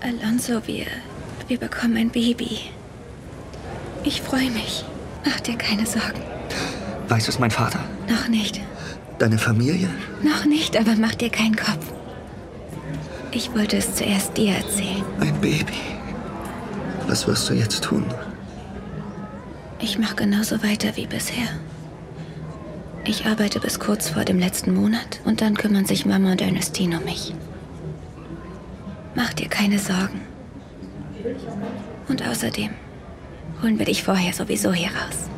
Alonso, wir, wir bekommen ein Baby. Ich freue mich. Mach dir keine Sorgen. Weiß es mein Vater? Noch nicht. Deine Familie? Noch nicht, aber mach dir keinen Kopf. Ich wollte es zuerst dir erzählen. Ein Baby. Was wirst du jetzt tun? Ich mache genauso weiter wie bisher. Ich arbeite bis kurz vor dem letzten Monat und dann kümmern sich Mama und Ernestine um mich. Mach dir keine Sorgen. Und außerdem holen wir dich vorher sowieso hier raus.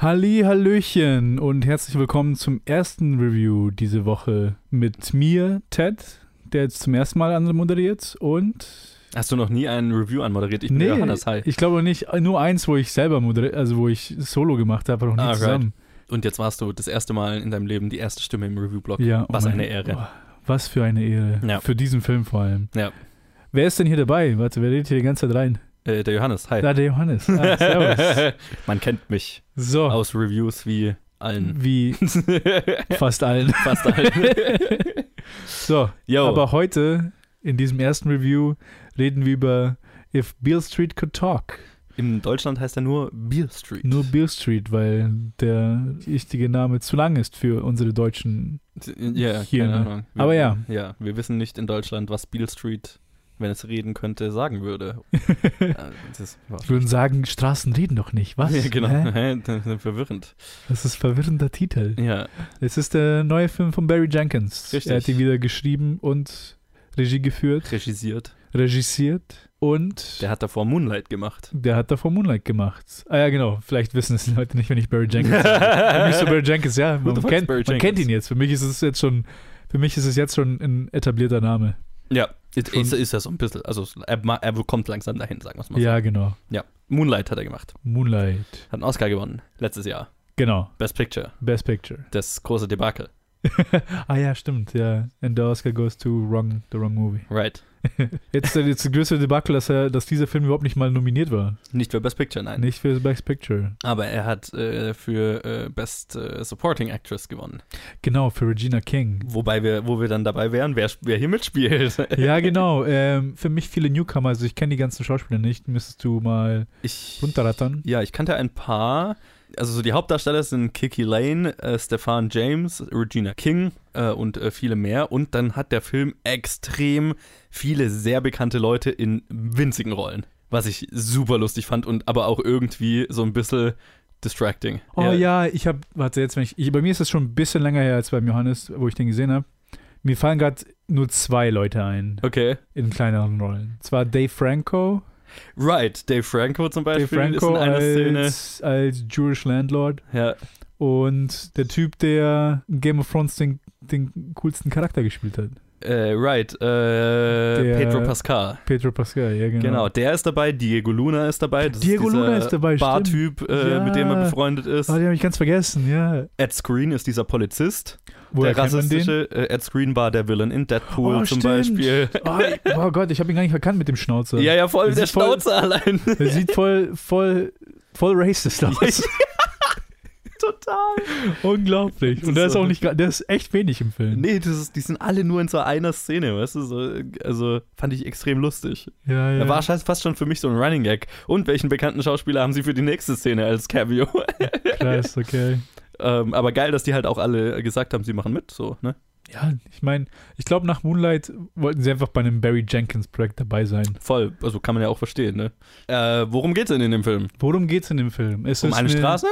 Halli, Hallöchen und herzlich willkommen zum ersten Review diese Woche mit mir, Ted, der jetzt zum ersten Mal anmoderiert und Hast du noch nie ein Review anmoderiert? Ich bin nee, Johannes, hi. ich glaube nicht, nur eins, wo ich selber moderiert, also wo ich Solo gemacht habe, aber noch nie Ah, zusammen. Und jetzt warst du das erste Mal in deinem Leben die erste Stimme im Review-Blog. Ja, oh Was mein- eine Ehre. boah, was für eine Ehre. Ja. Für diesen Film vor allem. Ja. Wer ist denn hier dabei? Warte, wer redet hier die ganze Zeit rein? Äh, der Johannes, hi. Da, der Johannes. Ah, servus. Man kennt mich So, aus Reviews wie allen. wie fast allen. Fast allen. So, Yo. Aber heute, in diesem ersten Review, reden wir über If Beale Street Could Talk. in Deutschland heißt er nur Beale Street. Nur Beale Street, weil der richtige Name zu lang ist für unsere deutschen. Ja, Hier, keine ne? Ahnung. Wir, Aber ja. Ja, wir wissen nicht in Deutschland, was Beale Street, wenn es reden könnte, sagen würde. Äh, das war Ich würde sagen, Straßen reden doch nicht. Was? ja, genau. Hä? Ist verwirrend. Das ist ein verwirrender Titel. Ja, Es ist der neue Film von Barry Jenkins. Richtig. Er hat ihn wieder geschrieben und Regie geführt, regisiert. regisiert und Der hat davor Moonlight gemacht. der hat davor Moonlight gemacht. Ah ja, genau. Vielleicht wissen es die Leute nicht, wenn ich Barry Jenkins. Für mich so Barry Jenkins, ja, man, kennt, Barry man kennt Jenkins? ihn jetzt. Für mich ist es jetzt schon, für mich ist es jetzt schon ein etablierter Name. Ja, ist, ist, ja so ein bisschen. Also er, er kommt langsam dahin, sagen wir es mal Ja, genau. Ja. Moonlight hat er gemacht. Moonlight. Hat einen Oscar gewonnen, letztes Jahr. Genau. Best Picture. Best Picture. Das große Debakel. ah ja, stimmt, ja. And the Oscar goes to wrong, the wrong movie. Right. Jetzt, äh, jetzt das größte Debakel, dass, er, dass dieser Film überhaupt nicht mal nominiert war. Nicht für Best Picture, nein. Nicht für Best Picture. Aber er hat äh, für äh, Best äh, Supporting Actress gewonnen. Genau, für Regina King. Wobei wir, wo wir dann dabei wären, wer, wer hier mitspielt. Ja, genau. Ähm, für mich viele Newcomer, also ich kenne die ganzen Schauspieler nicht. Müsstest du mal Ich, runterrattern? ja, ich kannte ein paar. Also so die Hauptdarsteller sind Kiki Lane, äh, Stefan James, Regina King äh, und äh, viele mehr. Und dann hat der Film extrem viele sehr bekannte Leute in winzigen Rollen. Was ich super lustig fand und aber auch irgendwie so ein bisschen distracting. Oh ja, ich habe, warte jetzt, wenn ich, ich, bei mir ist es schon ein bisschen länger her als beim Johannes, wo ich den gesehen habe. Mir fallen gerade nur zwei Leute ein Okay. in kleineren Rollen. Zwar Dave Franco, Right, Dave Franco zum Dave Beispiel Franco ist in einer Szene. als, als Jewish Landlord Ja, und der Typ, der Game of Thrones den, den coolsten Charakter gespielt hat. äh, right, äh, Der- Pedro Pascal. Pedro Pascal, ja genau. Genau. der ist dabei, Diego Luna ist dabei. Das Diego ist Luna ist dabei. Bartyp, äh, Ja. mit dem er befreundet ist. Oh, den habe ich ganz vergessen, ja. Ed Screen ist dieser Polizist. Woher der rassistische äh, Ed Screen war der Villain in Deadpool Oh, zum stimmt. Beispiel. Oh, oh Gott, ich habe ihn gar nicht erkannt mit dem Schnauzer. Ja, ja, voll Der der sieht voll- Schnauzer allein. Der sieht voll, voll, voll racist aus. Total. Unglaublich. Das Und der ist ist auch nicht, der ist echt wenig im Film. Nee, das ist, die sind alle nur in so einer Szene, weißt du? So, also fand ich extrem lustig. Ja, ja. Da war fast schon für mich so ein Running Gag. Und welchen bekannten Schauspieler haben sie für die nächste Szene als Cameo? Krass, okay. ähm, aber geil, dass die halt auch alle gesagt haben, sie machen mit, so, ne? Ja, ich meine, ich glaube, nach Moonlight wollten sie einfach bei einem Barry Jenkins Projekt dabei sein. Voll, also kann man ja auch verstehen, ne? Äh, worum geht's denn in dem Film? Worum geht's in dem Film? Es Um ist eine Straße?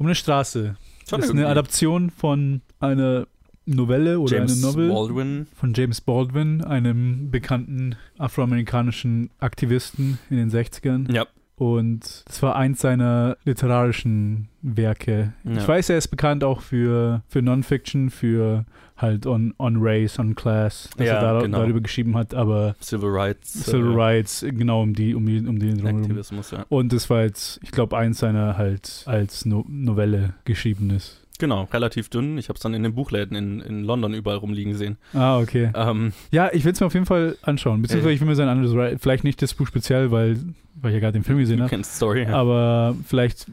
Um eine Straße. Schon das ist eine. Adaption von einer Novelle oder James eine Novel Baldwin. von James Baldwin, einem bekannten afroamerikanischen Aktivisten in den 60ern. Ja. Und das war eins seiner literarischen Werke. Ja. Ich weiß, er ist bekannt auch für, für Non-Fiction, für halt on, on Race, on Class, dass Ja, er da, genau. darüber geschrieben hat, aber Civil Rights. Civil äh, Rights, genau um die, um die, um den. Aktivismus, ja. Und das war jetzt, ich glaube, eins seiner halt als no Novelle geschriebenes. Genau, relativ dünn. Ich habe es dann in den Buchläden in, in London überall rumliegen sehen. Ah, okay. Ähm, Ja, ich will es mir auf jeden Fall anschauen. Beziehungsweise ich will mir sein anderes, vielleicht nicht das Buch speziell, weil, weil ich ja gerade den Film gesehen habe. Story. Ja. Aber vielleicht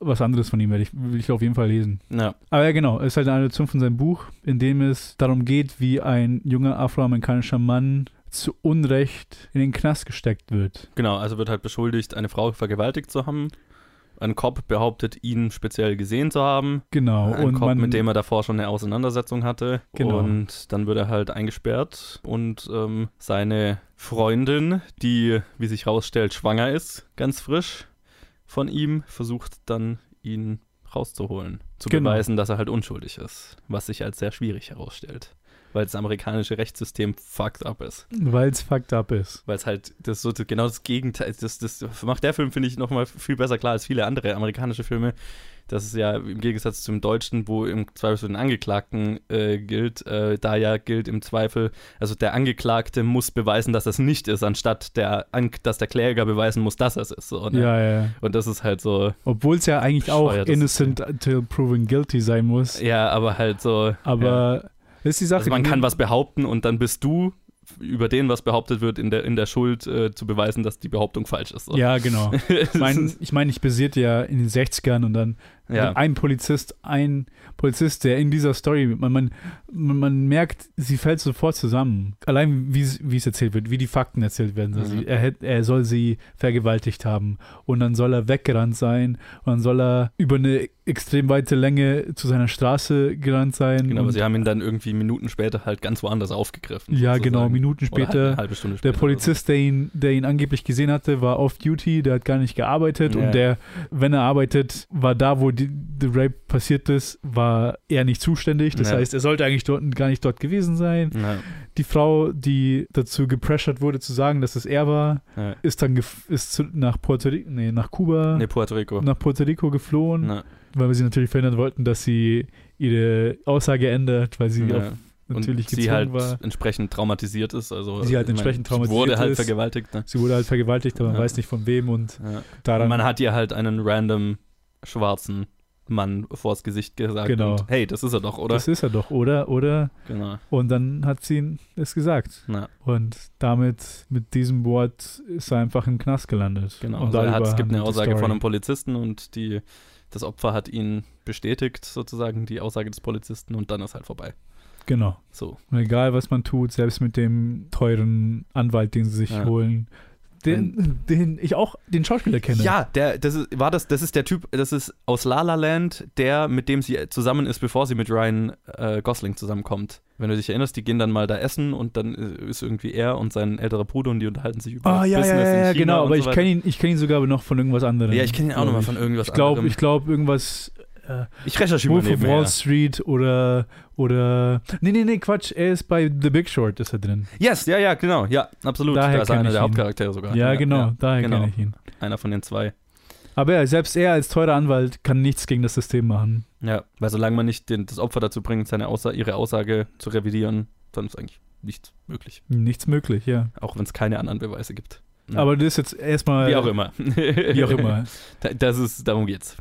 was anderes von ihm werde ich, will ich auf jeden Fall lesen. ja. Aber ja, genau, es ist halt eine Adaption von seinem Buch, in dem es darum geht, wie ein junger afroamerikanischer Mann zu Unrecht in den Knast gesteckt wird. Genau, also wird halt beschuldigt, eine Frau vergewaltigt zu haben. Ein Cop behauptet, ihn speziell gesehen zu haben. Genau. Ein und Cop, man, mit dem er davor schon eine Auseinandersetzung hatte. Genau. Und dann wird er halt eingesperrt und ähm, seine Freundin, die, wie sich herausstellt, schwanger ist, ganz frisch von ihm, versucht dann, ihn rauszuholen. Zu Genau. beweisen, dass er halt unschuldig ist. Was sich als sehr schwierig herausstellt. Weil das amerikanische Rechtssystem fucked up ist. weil es fucked up ist. Weil es halt das so genau das Gegenteil das, das macht der Film, finde ich, nochmal viel besser klar als viele andere amerikanische Filme. Das ist ja im Gegensatz zum Deutschen, wo im Zweifel für den Angeklagten äh, gilt, äh, da ja gilt im Zweifel, also der Angeklagte muss beweisen, dass es nicht ist, anstatt der, An dass der Kläger beweisen muss, dass es ist. So, ne? Ja, ja. ja. Und das ist halt so, Obwohl es ja eigentlich auch innocent until proven guilty sein muss. ja, aber halt so. ja. Aber das ist die Sache. Also man kann was behaupten und dann bist du über den, was behauptet wird, in der, in der Schuld äh, zu beweisen, dass die Behauptung falsch ist. So. Ja, genau. Ich meine, ich, mein, ich basierte ja in den 60ern und dann ja. ein Polizist, ein Polizist, der in dieser Story, man, man, man merkt, sie fällt sofort zusammen. Allein wie es wie es erzählt wird, wie die Fakten erzählt werden. Also Mhm. er, er soll sie vergewaltigt haben und dann soll er weggerannt sein und dann soll er über eine extrem weite Länge zu seiner Straße gerannt sein. Genau, aber und, sie haben ihn dann irgendwie Minuten später halt ganz woanders aufgegriffen. ja, sozusagen. genau, Minuten halt später. eine halbe Stunde später. Der Polizist, der ihn, der ihn angeblich gesehen hatte, war off-duty, der hat gar nicht gearbeitet Ja. und der, wenn er arbeitet, war da, wo die, der Rape passiert ist, war er nicht zuständig. Das Ja. heißt, er sollte eigentlich dort, gar nicht dort gewesen sein. Ja, Die Frau, die dazu gepressured wurde zu sagen, dass es er war, ja. ist dann ist zu, nach Puerto Rico, nee, nach Kuba, Nee, Puerto Rico. nach Puerto Rico geflohen, weil wir sie natürlich verhindern wollten, dass sie ihre Aussage ändert, weil sie auf, natürlich und sie halt war. entsprechend traumatisiert ist. Also, Sie halt entsprechend wurde traumatisiert halt ist. vergewaltigt. Ne? Sie wurde halt vergewaltigt, aber man Ja. weiß nicht von wem und Ja. daran Und man hat ihr halt einen random schwarzen Mann vors Gesicht gesagt. Genau. Und, hey, das ist er doch, oder? Das ist er doch, oder? Oder? genau. Und dann hat sie ihn es gesagt. Na, Und damit, mit diesem Wort, ist er einfach im Knast gelandet. genau. Und Also er hat, es gibt eine Aussage von einem Polizisten und die, das Opfer hat ihn bestätigt, sozusagen, die Aussage des Polizisten und dann ist halt vorbei. Genau. So. Und egal, was man tut, selbst mit dem teuren Anwalt, den sie sich Ja. holen, den, den ich auch den Schauspieler kenne. Ja, der, das ist, war das, das ist der Typ, das ist aus La La Land, der, mit dem sie zusammen ist, bevor sie mit Ryan äh, Gosling zusammenkommt. Wenn du dich erinnerst, die gehen dann mal da essen und dann äh, ist irgendwie er und sein älterer Bruder und die unterhalten sich über Ah, ja, ja, Business ja, ja, China genau, aber so ich kenne ihn, ich kenn ihn sogar noch von irgendwas anderem. Ja, ich kenne ihn auch glaub nochmal von irgendwas Ich glaube, anderem. ich glaube irgendwas äh, Ich recherchiere mal Wolf of Wall. Street oder oder nee, nee, nee, Quatsch, er ist bei The Big Short ist er drin. Yes, ja, ja, genau, ja, absolut. Daher da ist er einer ich der ihn. Hauptcharaktere sogar. Ja, genau, daher genau. kenne ich ihn. Einer von den zwei. Aber ja, selbst er als teurer Anwalt kann nichts gegen das System machen. Ja, weil solange man nicht den, das Opfer dazu bringt, seine Aussa ihre Aussage zu revidieren, dann ist eigentlich nichts möglich. Nichts möglich, ja. Auch wenn es keine anderen Beweise gibt. Ja. Aber das ist jetzt erstmal Wie auch immer. Wie auch immer. Da- Das ist, darum geht's.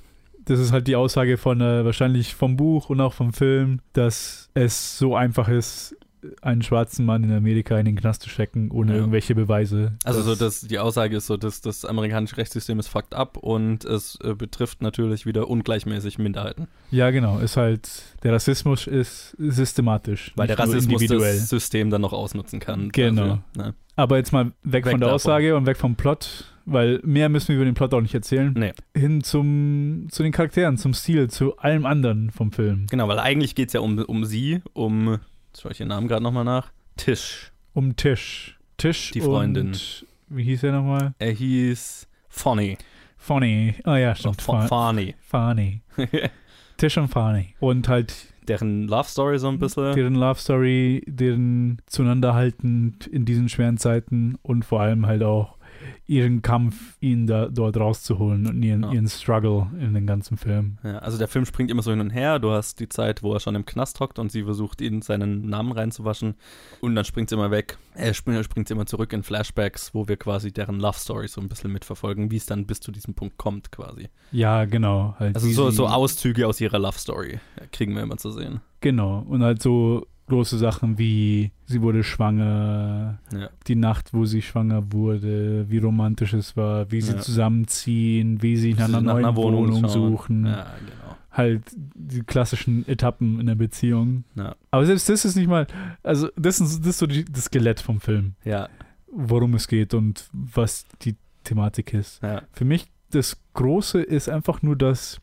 Das ist halt die Aussage von äh, wahrscheinlich vom Buch und auch vom Film, dass es so einfach ist, einen schwarzen Mann in Amerika in den Knast zu stecken, ohne Ja. irgendwelche Beweise. Also so, dass die Aussage ist so, dass das amerikanische Rechtssystem ist fucked up und es äh, betrifft natürlich wieder ungleichmäßig Minderheiten. Ja, genau. Ist halt, der Rassismus ist systematisch. Weil der Rassismus das System dann noch ausnutzen kann. Genau. Dafür, ne? Aber jetzt mal weg, Weg von der davon. Aussage und weg vom Plot, weil mehr müssen wir über den Plot auch nicht erzählen. Nee. Hin zum, zu den Charakteren, zum Stil, zu allem anderen vom Film. Genau, weil eigentlich geht es ja um, um sie, um, jetzt schaue ich ihren Namen gerade nochmal nach, Tisch. Um Tisch. Tisch Die Freundin. Und, wie hieß er nochmal? Er hieß Fonny. Funny. Oh ja, stimmt. F- Fun- Fonny. Funny. Tisch und Funny. Und halt Deren Love Story so ein bisschen. deren Love Story, deren zueinanderhaltend in diesen schweren Zeiten und vor allem halt auch ihren Kampf, ihn da dort rauszuholen und ihren, Ja. ihren Struggle in den ganzen Film. Ja, also der Film springt immer so hin und her. Du hast die Zeit, wo er schon im Knast hockt und sie versucht, ihn seinen Namen reinzuwaschen. Und dann springt sie immer weg. Er springt, springt immer zurück in Flashbacks, wo wir quasi deren Love Story so ein bisschen mitverfolgen, wie es dann bis zu diesem Punkt kommt, quasi. Ja, genau. Halt Also so, so Auszüge aus ihrer Love Story kriegen wir immer zu sehen. Genau. Und halt so große Sachen wie sie wurde schwanger, Ja. die Nacht, wo sie schwanger wurde, wie romantisch es war, wie sie Ja. zusammenziehen, wie sie nach Sie einer nach neuen einer Wohnung Wohnung, suchen. Ja, genau. Halt die klassischen Etappen in der Beziehung. Aber selbst das ist nicht mal, also das ist, das ist so die, das Skelett vom Film, Ja, worum es geht und was die Thematik ist. Für mich das Große ist einfach nur, dass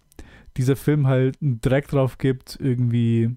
dieser Film halt einen Dreck drauf gibt, irgendwie,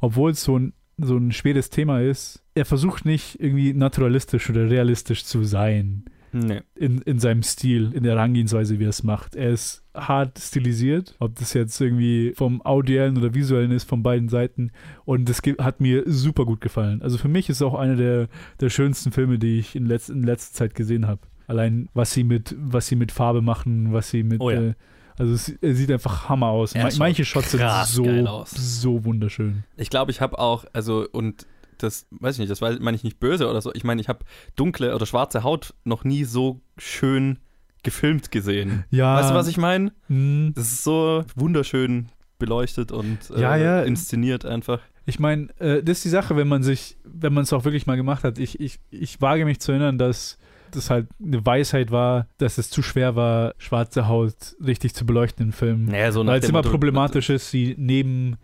obwohl es so ein, so ein schweres Thema ist, er versucht nicht irgendwie naturalistisch oder realistisch zu sein Nee. in, in seinem Stil, in der Herangehensweise, wie er es macht. Er ist hart stilisiert, ob das jetzt irgendwie vom audiellen oder visuellen ist, von beiden Seiten. Und das hat mir super gut gefallen. Also für mich ist es auch einer der, der schönsten Filme, die ich in, letz in letzter Zeit gesehen habe. Allein, was sie mit, was sie mit Farbe machen, was sie mit. Oh ja. äh, also es, er sieht einfach Hammer aus. Schaut Manche Shots sind so, so wunderschön. Ich glaube, ich habe auch, also, und das weiß ich nicht, das meine ich nicht böse oder so. Ich meine, ich habe dunkle oder schwarze Haut noch nie so schön gefilmt gesehen. Ja. Weißt du, was ich meine? Hm. Das ist so wunderschön beleuchtet und äh, Ja, ja. inszeniert einfach. Ich meine, äh, das ist die Sache, wenn man sich, wenn man es auch wirklich mal gemacht hat. Ich, ich, ich wage mich zu erinnern, dass das halt eine Weisheit war, dass es zu schwer war, schwarze Haut richtig zu beleuchten im Film. Naja, so weil es immer Motto- problematisch ist, sie neben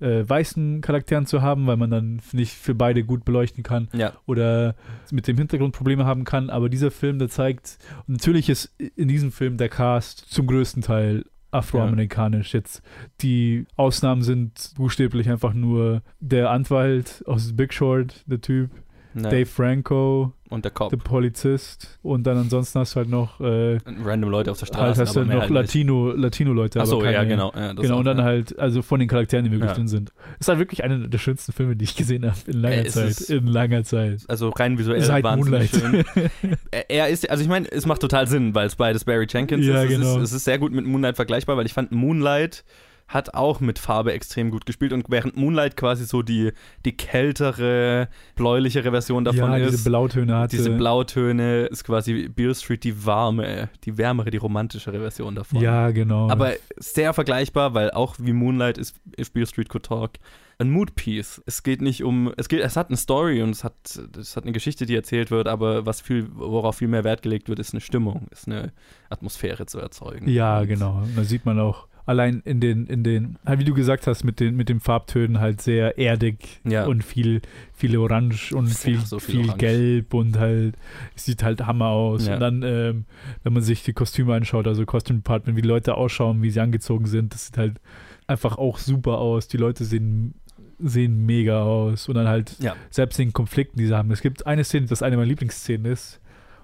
äh, weißen Charakteren zu haben, weil man dann nicht für beide gut beleuchten kann Ja, oder mit dem Hintergrund Probleme haben kann. Aber dieser Film, der zeigt, und natürlich ist in diesem Film der Cast zum größten Teil afroamerikanisch. Jetzt die Ausnahmen sind buchstäblich einfach nur der Anwalt aus Big Short, der Typ, ne. Dave Franco, und der Cop. der Polizist und dann ansonsten hast du halt noch äh, Random Leute auf der Straße. halt hast du noch halt nicht. Latino, Latino-Leute. Achso, ja, genau. Ja, Genau, auch, und dann ja. halt, also von den Charakteren, die Ja. drin sind. Ist halt wirklich einer der schönsten Filme, die ich gesehen habe in langer es Zeit. ist- In langer Zeit. Also rein visuell Seit wahnsinnig Moonlight. schön. Er- ist, also ich meine, es macht total Sinn, weil es beides Barry Jenkins Ja, ist. Es, genau. ist. es ist sehr gut mit Moonlight vergleichbar, weil ich fand, Moonlight hat auch mit Farbe extrem gut gespielt und während Moonlight quasi so die, die kältere, bläulichere Version davon ja, ist. diese Blautöne hatte. diese Blautöne ist quasi Beale Street die warme, die wärmere, die romantischere Version davon. Ja, genau. Aber sehr vergleichbar, weil auch wie Moonlight ist, ist Beale Street Could Talk ein Mood-Piece. Es geht nicht um, es geht, es hat eine Story und es hat, es hat eine Geschichte, die erzählt wird, aber was viel, worauf viel mehr Wert gelegt wird, ist eine Stimmung, ist eine Atmosphäre zu erzeugen. Ja, genau. Da sieht man auch allein in den, in den, halt wie du gesagt hast, mit den, mit den Farbtönen halt sehr erdig Ja. und viel, viel Orange und viel, so viel viel, Orange. Gelb und halt, sieht halt Hammer aus. Ja. Und dann, ähm, wenn man sich die Kostüme anschaut, also Costume Department, wie die Leute ausschauen, wie sie angezogen sind, das sieht halt einfach auch super aus. Die Leute sehen, sehen mega aus. Und dann halt Ja. selbst den Konflikten, die sie haben. Es gibt eine Szene, das eine meiner Lieblingsszenen ist.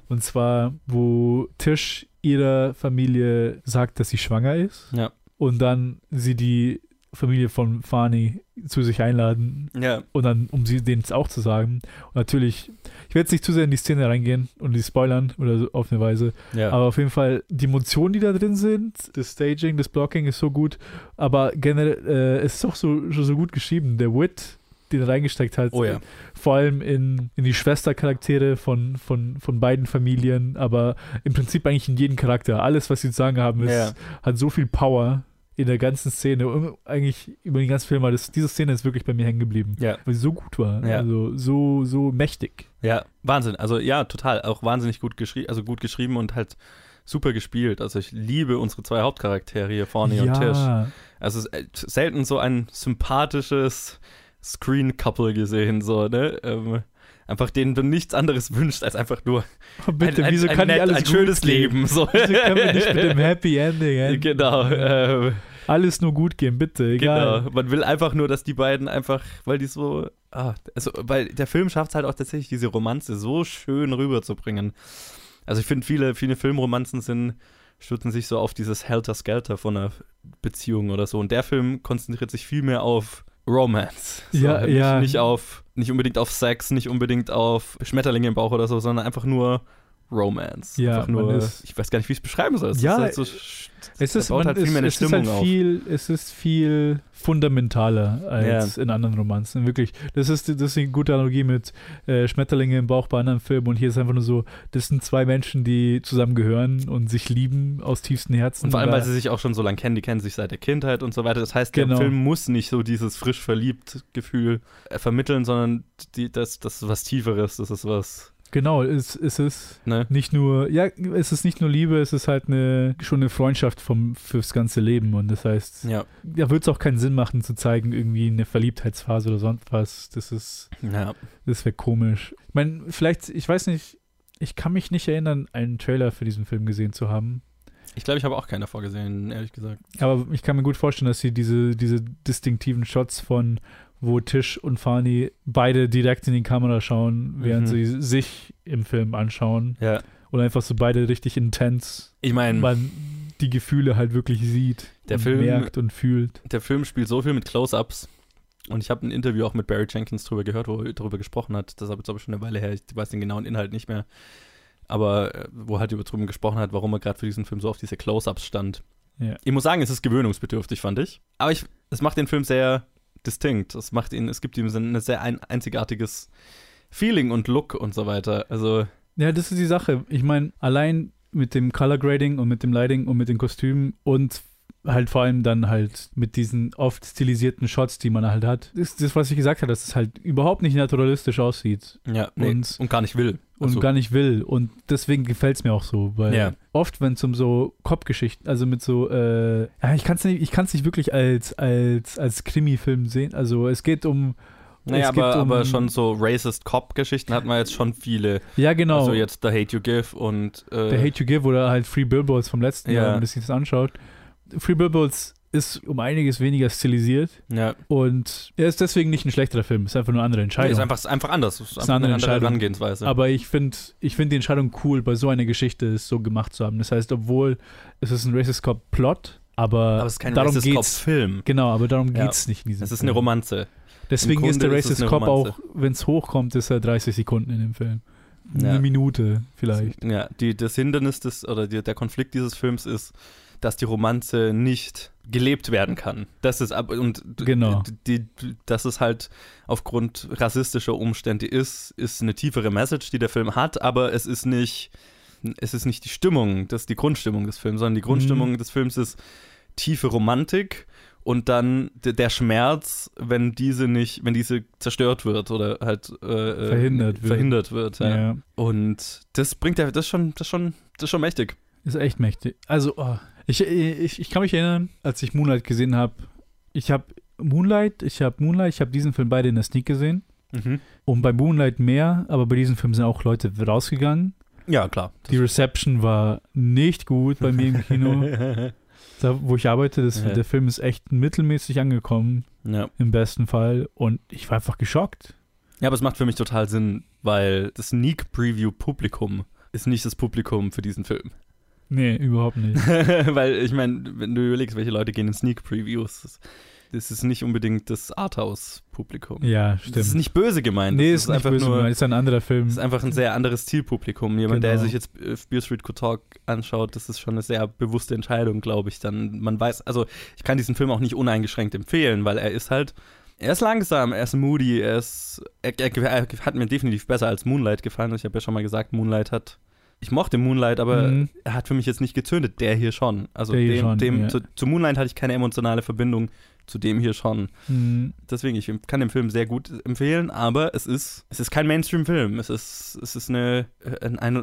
Und zwar, wo Tisch ihrer Familie sagt, dass sie schwanger ist. Ja. Und dann sie die Familie von Fani zu sich einladen. Ja, Und dann, um sie denen es auch zu sagen. Und natürlich, ich werde jetzt nicht zu sehr in die Szene reingehen und die spoilern oder so auf eine Weise. ja. Aber auf jeden Fall, die Emotionen, die da drin sind, das Staging, das Blocking ist so gut. Aber generell, äh, es ist auch so, so gut geschrieben. Der Wit, den er reingesteckt hat, Oh ja. vor allem in, in die Schwestercharaktere von, von, von beiden Familien, aber im Prinzip eigentlich in jedem Charakter. Alles, was sie zu sagen haben, ist, Ja. hat so viel Power in der ganzen Szene. Eigentlich über den ganzen Film, weil das, diese Szene ist wirklich bei mir hängen geblieben. Ja. Weil sie so gut war. Ja. Also so, so mächtig. Ja, Wahnsinn. Also ja, total. Auch wahnsinnig gut geschrieben, also gut geschrieben und halt super gespielt. Also ich liebe unsere zwei Hauptcharaktere hier, Forney und Tisch. Also es ist äh, selten so ein sympathisches Screen-Couple gesehen, so, ne? Ähm, einfach denen du nichts anderes wünscht, als einfach nur Oh, bitte, ein, ein, wieso ein, kann nett, ein schönes? Leben. So. Wieso können wir nicht mit dem Happy Ending enden? Genau. Ähm, Alles nur gut gehen, bitte, egal. Genau, man will einfach nur, dass die beiden einfach, weil die so, ah, also, weil der Film schafft es halt auch tatsächlich, diese Romanze so schön rüberzubringen. Also ich finde, viele, viele Filmromanzen sind, stützen sich so auf dieses Helter-Skelter von einer Beziehung oder so. Und der Film konzentriert sich viel mehr auf Romance. So, Ja, ja. Nicht auf, nicht unbedingt auf Sex, nicht unbedingt auf Schmetterlinge im Bauch oder so, sondern einfach nur Romance. Ja, Einfach nur, ist- ich weiß gar nicht, wie ich es beschreiben soll. Es Ja, ist halt so, Es ist, man halt viel mehr eine ist Stimmung halt auf. viel, es ist viel fundamentaler als in anderen Romanzen. Wirklich, das ist, das ist eine gute Analogie mit äh, Schmetterlinge im Bauch bei anderen Filmen und hier ist einfach nur so, das sind zwei Menschen, die zusammengehören und sich lieben aus tiefstem Herzen. Und vor allem, weil sie sich auch schon so lange kennen, die kennen sich seit der Kindheit und so weiter. Das heißt, Genau. der Film muss nicht so dieses frisch verliebt Gefühl äh, vermitteln, sondern die, das, das ist was Tieferes, das ist was, Genau, es, es ist ne? nicht nur, ja, es ist nicht nur Liebe, es ist halt eine, schon eine Freundschaft vom, fürs ganze Leben und das heißt, Ja. da wird es auch keinen Sinn machen zu zeigen, irgendwie eine Verliebtheitsphase oder sonst was. Das ist, ja. das wäre komisch. Ich meine, vielleicht, ich weiß nicht, ich kann mich nicht erinnern, einen Trailer für diesen Film gesehen zu haben. Ich glaube, ich habe auch keinen davor gesehen, ehrlich gesagt. Aber ich kann mir gut vorstellen, dass sie diese, diese distinktiven Shots von wo Tisch und Fani beide direkt in die Kamera schauen, während Mhm. sie sich im Film anschauen. Ja. Und einfach so beide richtig intens Ich meine, man die Gefühle halt wirklich sieht Der und Film- merkt und fühlt. der Film spielt so viel mit Close-Ups. Und ich habe ein Interview auch mit Barry Jenkins drüber gehört, wo er darüber gesprochen hat. Das ist aber schon eine Weile her. Ich weiß den genauen Inhalt nicht mehr. Aber äh, wo er halt über drüber gesprochen hat, warum er gerade für diesen Film so auf diese Close-Ups stand. Ja. Ich muss sagen, es ist gewöhnungsbedürftig, fand ich. Aber ich, es macht den Film sehr distinkt. Es macht ihn, es gibt ihm ein sehr ein, einzigartiges Feeling und Look und so weiter. Also, Ja, das ist die Sache. Ich meine, allein mit dem Color Grading und mit dem Lighting und mit den Kostümen und halt vor allem dann halt mit diesen oft stilisierten Shots, die man halt hat, ist das, was ich gesagt habe, dass es halt überhaupt nicht naturalistisch aussieht ja, nee, Und- und, gar nicht will. und Also, gar nicht will. Und deswegen gefällt es mir auch so, weil Ja. oft, wenn es um so Cop-Geschichten, also mit so, äh, ja, ich kann es nicht, ich nicht wirklich als, als, als Krimi-Film sehen. Also es geht um. Naja, aber, um, aber schon so Racist Cop-Geschichten hatten wir jetzt schon viele. Ja, genau. Also jetzt The Hate You Give und äh, Der Hate You Give oder halt Free Billboards vom letzten Ja. Jahr, wenn man sich das anschaut. Free Billboards ist um einiges weniger stilisiert ja, und er ist deswegen nicht ein schlechterer Film, ist einfach nur eine andere nee, Entscheidung. ist einfach, ist einfach anders. Ist einfach eine andere eine andere. Herangehensweise. Aber ich finde ich find die Entscheidung cool, bei so einer Geschichte es so gemacht zu haben. Das heißt, obwohl es ist ein Racist Cop Plot, aber, Aber es ist kein darum Racist geht's. Cop-Film. Genau, aber darum Ja. geht's nicht in diesem Es ist Film. eine Romanze. Deswegen ist der ist es Racist Cop auch, wenn es hochkommt, ist er 30 Sekunden in dem Film. Ja. Eine Minute vielleicht. Ja, die, das Hindernis des, oder die, der Konflikt dieses Films ist, dass die Romanze nicht gelebt werden kann. Das ist ab und Genau. die, die, dass es halt aufgrund rassistischer Umstände ist, ist eine tiefere Message, die der Film hat, aber es ist nicht, es ist nicht die Stimmung, das ist die Grundstimmung des Films, sondern die Grundstimmung Mhm. des Films ist tiefe Romantik und dann der Schmerz, wenn diese nicht, wenn diese zerstört wird oder halt äh, äh, Verhindert wird. verhindert wird ja. ja. Und das bringt ja, das ist schon, das ist schon, das ist schon mächtig. Ist echt mächtig. Also, oh, ich, ich, ich kann mich erinnern, als ich Moonlight gesehen habe. Ich habe Moonlight, ich habe Moonlight, ich habe diesen Film beide in der Sneak gesehen. Und bei Moonlight mehr, aber bei diesem Film sind auch Leute rausgegangen. Ja, klar. Die Reception war nicht gut bei mir im Kino, da, wo ich arbeite. Das, Ja. Der Film ist echt mittelmäßig angekommen, ja. im besten Fall. Und ich war einfach geschockt. ja, aber es macht für mich total Sinn, weil das Sneak Preview Publikum ist nicht das Publikum für diesen Film. Nee, überhaupt nicht. weil ich meine, wenn du überlegst, welche Leute gehen in Sneak Previews, das, ist nicht unbedingt das Arthouse-Publikum. Ja, Das ist stimmt. nicht böse gemeint. Nee, das ist nicht böse, gemeint, ist ein anderer Film. Das ist einfach ein sehr anderes Zielpublikum. Jemand, der Genau. sich jetzt äh, Beer Street Could Talk anschaut, das ist schon eine sehr bewusste Entscheidung, glaube ich. Dann, man weiß, also ich kann diesen Film auch nicht uneingeschränkt empfehlen, weil er ist halt, er ist langsam, er ist moody, er ist, er, er, er hat mir definitiv besser als Moonlight gefallen. Ich habe ja schon mal gesagt, Moonlight hat, ich mochte Moonlight, aber Mhm. er hat für mich jetzt nicht gezündet. Der hier schon. Also hier dem, schon, dem ja. zu, zu Moonlight hatte ich keine emotionale Verbindung, zu dem hier schon Hm, deswegen, ich kann den Film sehr gut empfehlen, aber es ist, es ist kein Mainstream-Film. Es ist, es ist eine, ein, ein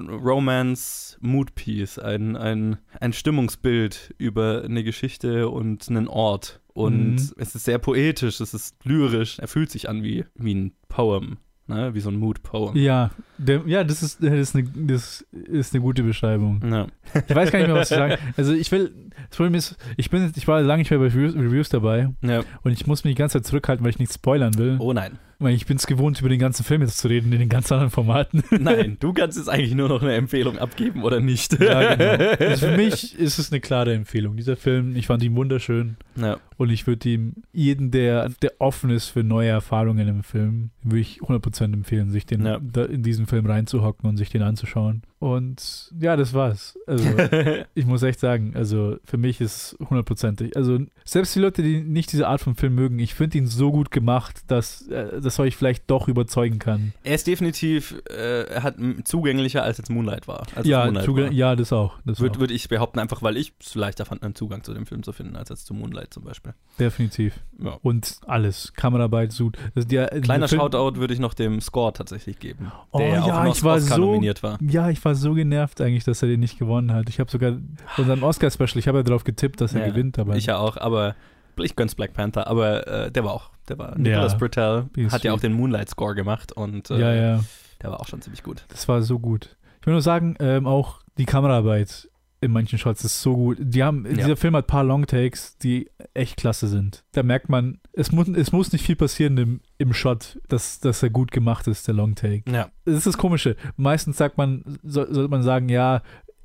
Romance-Mood-Piece, ein, ein, ein Stimmungsbild über eine Geschichte und einen Ort. Und Mhm. es ist sehr poetisch, es ist lyrisch, er fühlt sich an wie, wie ein Poem, ne? wie so ein Mood-Poem. Ja, der, ja, das ist, das, ist eine, das ist eine gute Beschreibung. Ja. Ich weiß gar nicht mehr, was zu sagen. Also ich will, das Problem ist, ich bin, ich war lange nicht mehr bei Reviews, Reviews dabei ja. und ich muss mich die ganze Zeit zurückhalten, weil ich nichts spoilern will. Oh nein. Ich bin es gewohnt, über den ganzen Film jetzt zu reden, in den ganz anderen Formaten. Nein, du kannst jetzt eigentlich nur noch eine Empfehlung abgeben oder nicht. ja, genau. Also für mich ist es eine klare Empfehlung. Dieser Film, ich fand ihn wunderschön Ja. und ich würde ihm jeden, der, der offen ist für neue Erfahrungen im Film, würde ich 100% empfehlen, sich den, Ja. da, in diesen Film reinzuhocken und sich den anzuschauen. Und ja, das war's. Also, ich muss echt sagen, also für mich ist hundertprozentig. Also, selbst die Leute, die nicht diese Art von Film mögen, ich finde ihn so gut gemacht, dass äh, das euch vielleicht doch überzeugen kann. Er ist definitiv äh, hat zugänglicher als jetzt Moonlight war. Als Ja, Moonlight war. ja, das auch. Das Würde würd ich behaupten, einfach weil ich es leichter fand, einen Zugang zu dem Film zu finden, als jetzt zu Moonlight zum Beispiel. Definitiv. Ja. Und alles. Kameraarbeit, Sud. Das, der, Kleiner Shoutout würde ich noch dem Score tatsächlich geben. Oh der ja, auch noch ich war Oscar so- nominiert war. Ja, ich war so genervt eigentlich, dass er den nicht gewonnen hat. Ich habe sogar unseren Oscar-Special, ich habe ja darauf getippt, dass er Ja, gewinnt, aber Ich ja auch, aber ich gönn's Black Panther, aber äh, der war auch, der war, Nicholas Britell Ist hat ja auch den Moonlight-Score gemacht und äh, ja, ja, der war auch schon ziemlich gut. das war so gut. Ich will nur sagen, ähm, auch die Kameraarbeit in manchen Shots ist so gut. Die haben, Ja. Dieser Film hat ein paar Longtakes, die echt klasse sind. Da merkt man, es muss, es muss nicht viel passieren im, im Shot, dass, dass er gut gemacht ist, der Longtake. Ja. Das ist das Komische. Meistens sagt man, soll, sollte man sagen, ja,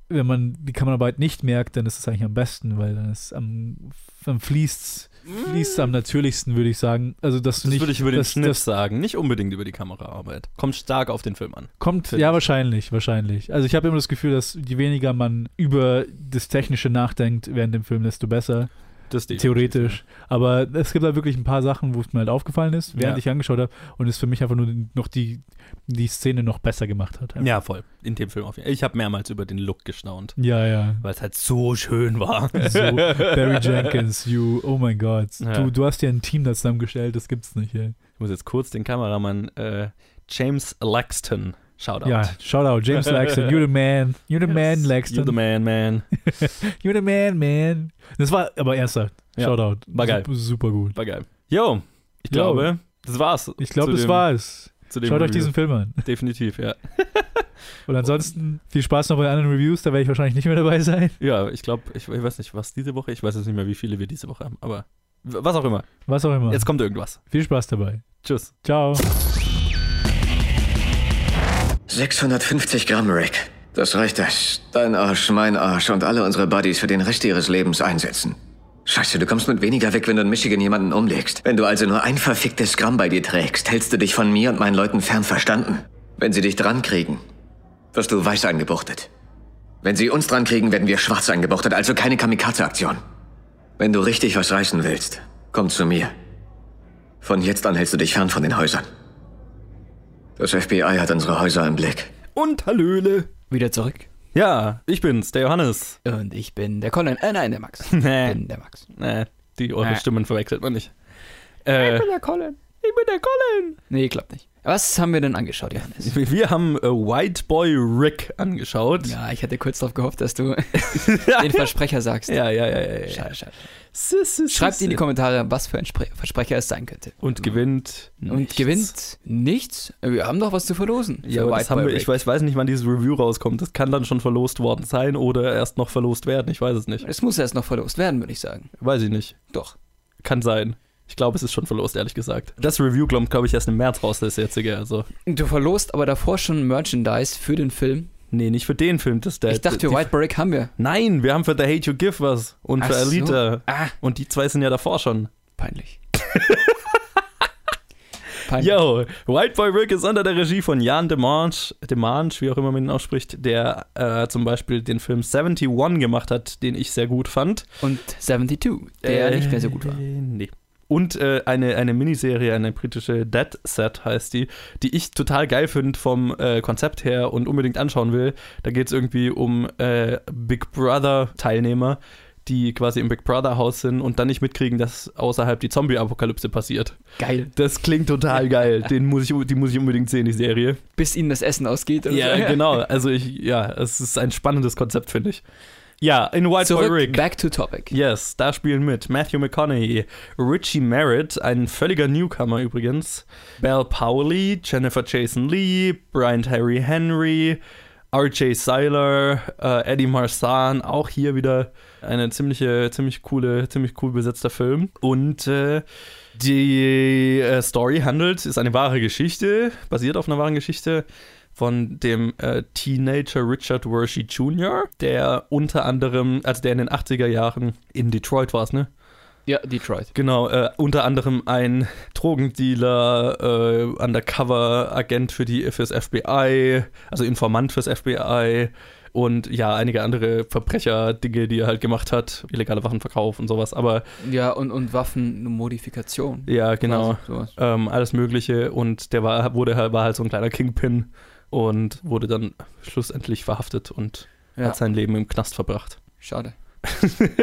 wenn man die Kameraarbeit nicht merkt, dann ist es eigentlich am besten, weil dann ist am, am fließt fließt am natürlichsten, würde ich sagen. Also dass du Das nicht, würde ich über den das, Schnitt das sagen, nicht unbedingt über die Kameraarbeit. Kommt stark auf den Film an. kommt, ja ich. wahrscheinlich, wahrscheinlich. Also ich habe immer das Gefühl, dass je weniger man über das Technische nachdenkt während dem Film, desto besser. Das theoretisch. Aber es gibt da wirklich ein paar Sachen, wo es mir halt aufgefallen ist, während Ja. ich angeschaut habe und es für mich einfach nur noch die, die Szene noch besser gemacht hat. Ja, voll. In dem Film auf jeden Fall. Ich habe mehrmals über den Look gestaunt, Ja, ja. weil es halt so schön war. So, Barry Jenkins, you, oh mein Gott. Ja. Du, du hast ja ein Team da zusammengestellt, das gibt's nicht, ey. Ich muss jetzt kurz den Kameramann äh, James Laxton Shoutout. Ja, shout out, James Laxton, you're the man. You're the man, You're Laxton. the man, man. You're the man, man. Das war aber ernsthaft. Ja, Shoutout. war geil. Super, super gut. War geil. Yo, ich Yo. glaube, das war's. Ich glaube, das dem- war's. Schaut euch Review. diesen Film an. Definitiv, ja. Und ansonsten viel Spaß noch bei den anderen Reviews, da werde ich wahrscheinlich nicht mehr dabei sein. Ja, ich glaube, ich, ich weiß nicht, was diese Woche, ich weiß jetzt nicht mehr, wie viele wir diese Woche haben, aber was auch immer. Was auch immer. Jetzt kommt irgendwas. Viel Spaß dabei. Tschüss. Ciao. 650 Gramm, Rick. Das reicht das. Dein Arsch, mein Arsch und alle unsere Buddies für den Rest ihres Lebens einsetzen. Scheiße, du kommst mit weniger weg, wenn du in Michigan jemanden umlegst. Wenn du also nur ein verficktes Gramm bei dir trägst, hältst du dich von mir und meinen Leuten fern verstanden. Wenn sie dich drankriegen, wirst du weiß eingebuchtet. Wenn sie uns drankriegen, werden wir schwarz eingebuchtet, also keine Kamikaze-Aktion. Wenn du richtig was reißen willst, komm zu mir. Von jetzt an hältst du dich fern von den Häusern. Das FBI hat unsere Häuser im Blick. Und Hallöle. Wieder zurück. Ja, ich bin's, der Johannes. Und ich bin der Colin. Äh, nein, der Max. Ich Nee, bin der Max. nee die eure Äh. Stimmen verwechselt man nicht. Äh, der Colin. ich bin der Colin. Nee, klappt nicht. Was haben wir denn angeschaut, Johannes? Wir haben äh, White Boy Rick angeschaut. Ja, ich hatte kurz darauf gehofft, dass du den Versprecher sagst. ja, ja, ja. ja, ja. Schade, schade. Schreibt in die Kommentare, was für ein Spre Versprecher es sein könnte. Und gewinnt. Und nichts. gewinnt nichts. Wir haben doch was zu verlosen. Ja, aber das haben Boy wir, ich weiß, weiß nicht, wann dieses Review rauskommt. Das kann dann schon verlost worden sein oder erst noch verlost werden. Ich weiß es nicht. Es muss erst noch verlost werden, würde ich sagen. Weiß ich nicht. Doch. Kann sein. Ich glaube, es ist schon verlost, ehrlich gesagt. Das Review kommt, glaube ich, erst im März raus, das jetzige. Also, Du verlost aber davor schon Merchandise für den Film. nee, nicht für den Film. Das der, Ich dachte, für White Boy Rick haben wir. Nein, wir haben für The Hate You Give was und Ach für so. Alita. Ah, Und die zwei sind ja davor schon. peinlich. peinlich. Yo, White Boy Rick ist unter der Regie von Jan Demange, Demange, wie auch immer man ihn ausspricht, der äh, zum Beispiel den Film 71 gemacht hat, den ich sehr gut fand. Und 72, der Äh, nicht mehr so gut war. Nee. Und äh, eine, eine Miniserie, eine britische Dead Set heißt die, die ich total geil finde vom äh, Konzept her und unbedingt anschauen will. Da geht es irgendwie um äh, Big Brother-Teilnehmer, die quasi im Big Brother-Haus sind und dann nicht mitkriegen, dass außerhalb die Zombie-Apokalypse passiert. Geil. Das klingt total geil. Den muss ich, die muss ich unbedingt sehen, die Serie. Bis ihnen das Essen ausgeht. oder Ja, so. genau. Also ich, ja, es ist ein spannendes Konzept, finde ich. Ja, in White Boy Zurück, Rick. back to topic. Yes, da spielen mit Matthew McConaughey, Richie Merritt, ein völliger Newcomer übrigens, Belle Powley, Jennifer Jason Lee, Brian Terry Henry, R.J. Seiler, äh, Eddie Marsan, auch hier wieder eine ziemliche, ziemlich coole, ziemlich cool besetzter Film. Und äh, die äh, Story handelt, ist eine wahre Geschichte, basiert auf einer wahren Geschichte von dem äh, Teenager Richard Worshey Jr., der unter anderem, also der in den 80er Jahren in Detroit war es, ne? Ja, Detroit. Genau, äh, unter anderem ein Drogendealer, äh, Undercover-Agent für die fürs FBI, also Informant fürs FBI und ja, einige andere Verbrecher-Dinge, die er halt gemacht hat, illegale Waffenverkauf und sowas. Aber Ja, und, und Waffenmodifikation. ja, genau, ähm, alles Mögliche. Und der war, wurde halt, war halt so ein kleiner Kingpin und wurde dann schlussendlich verhaftet und Ja. hat sein Leben im Knast verbracht. Schade.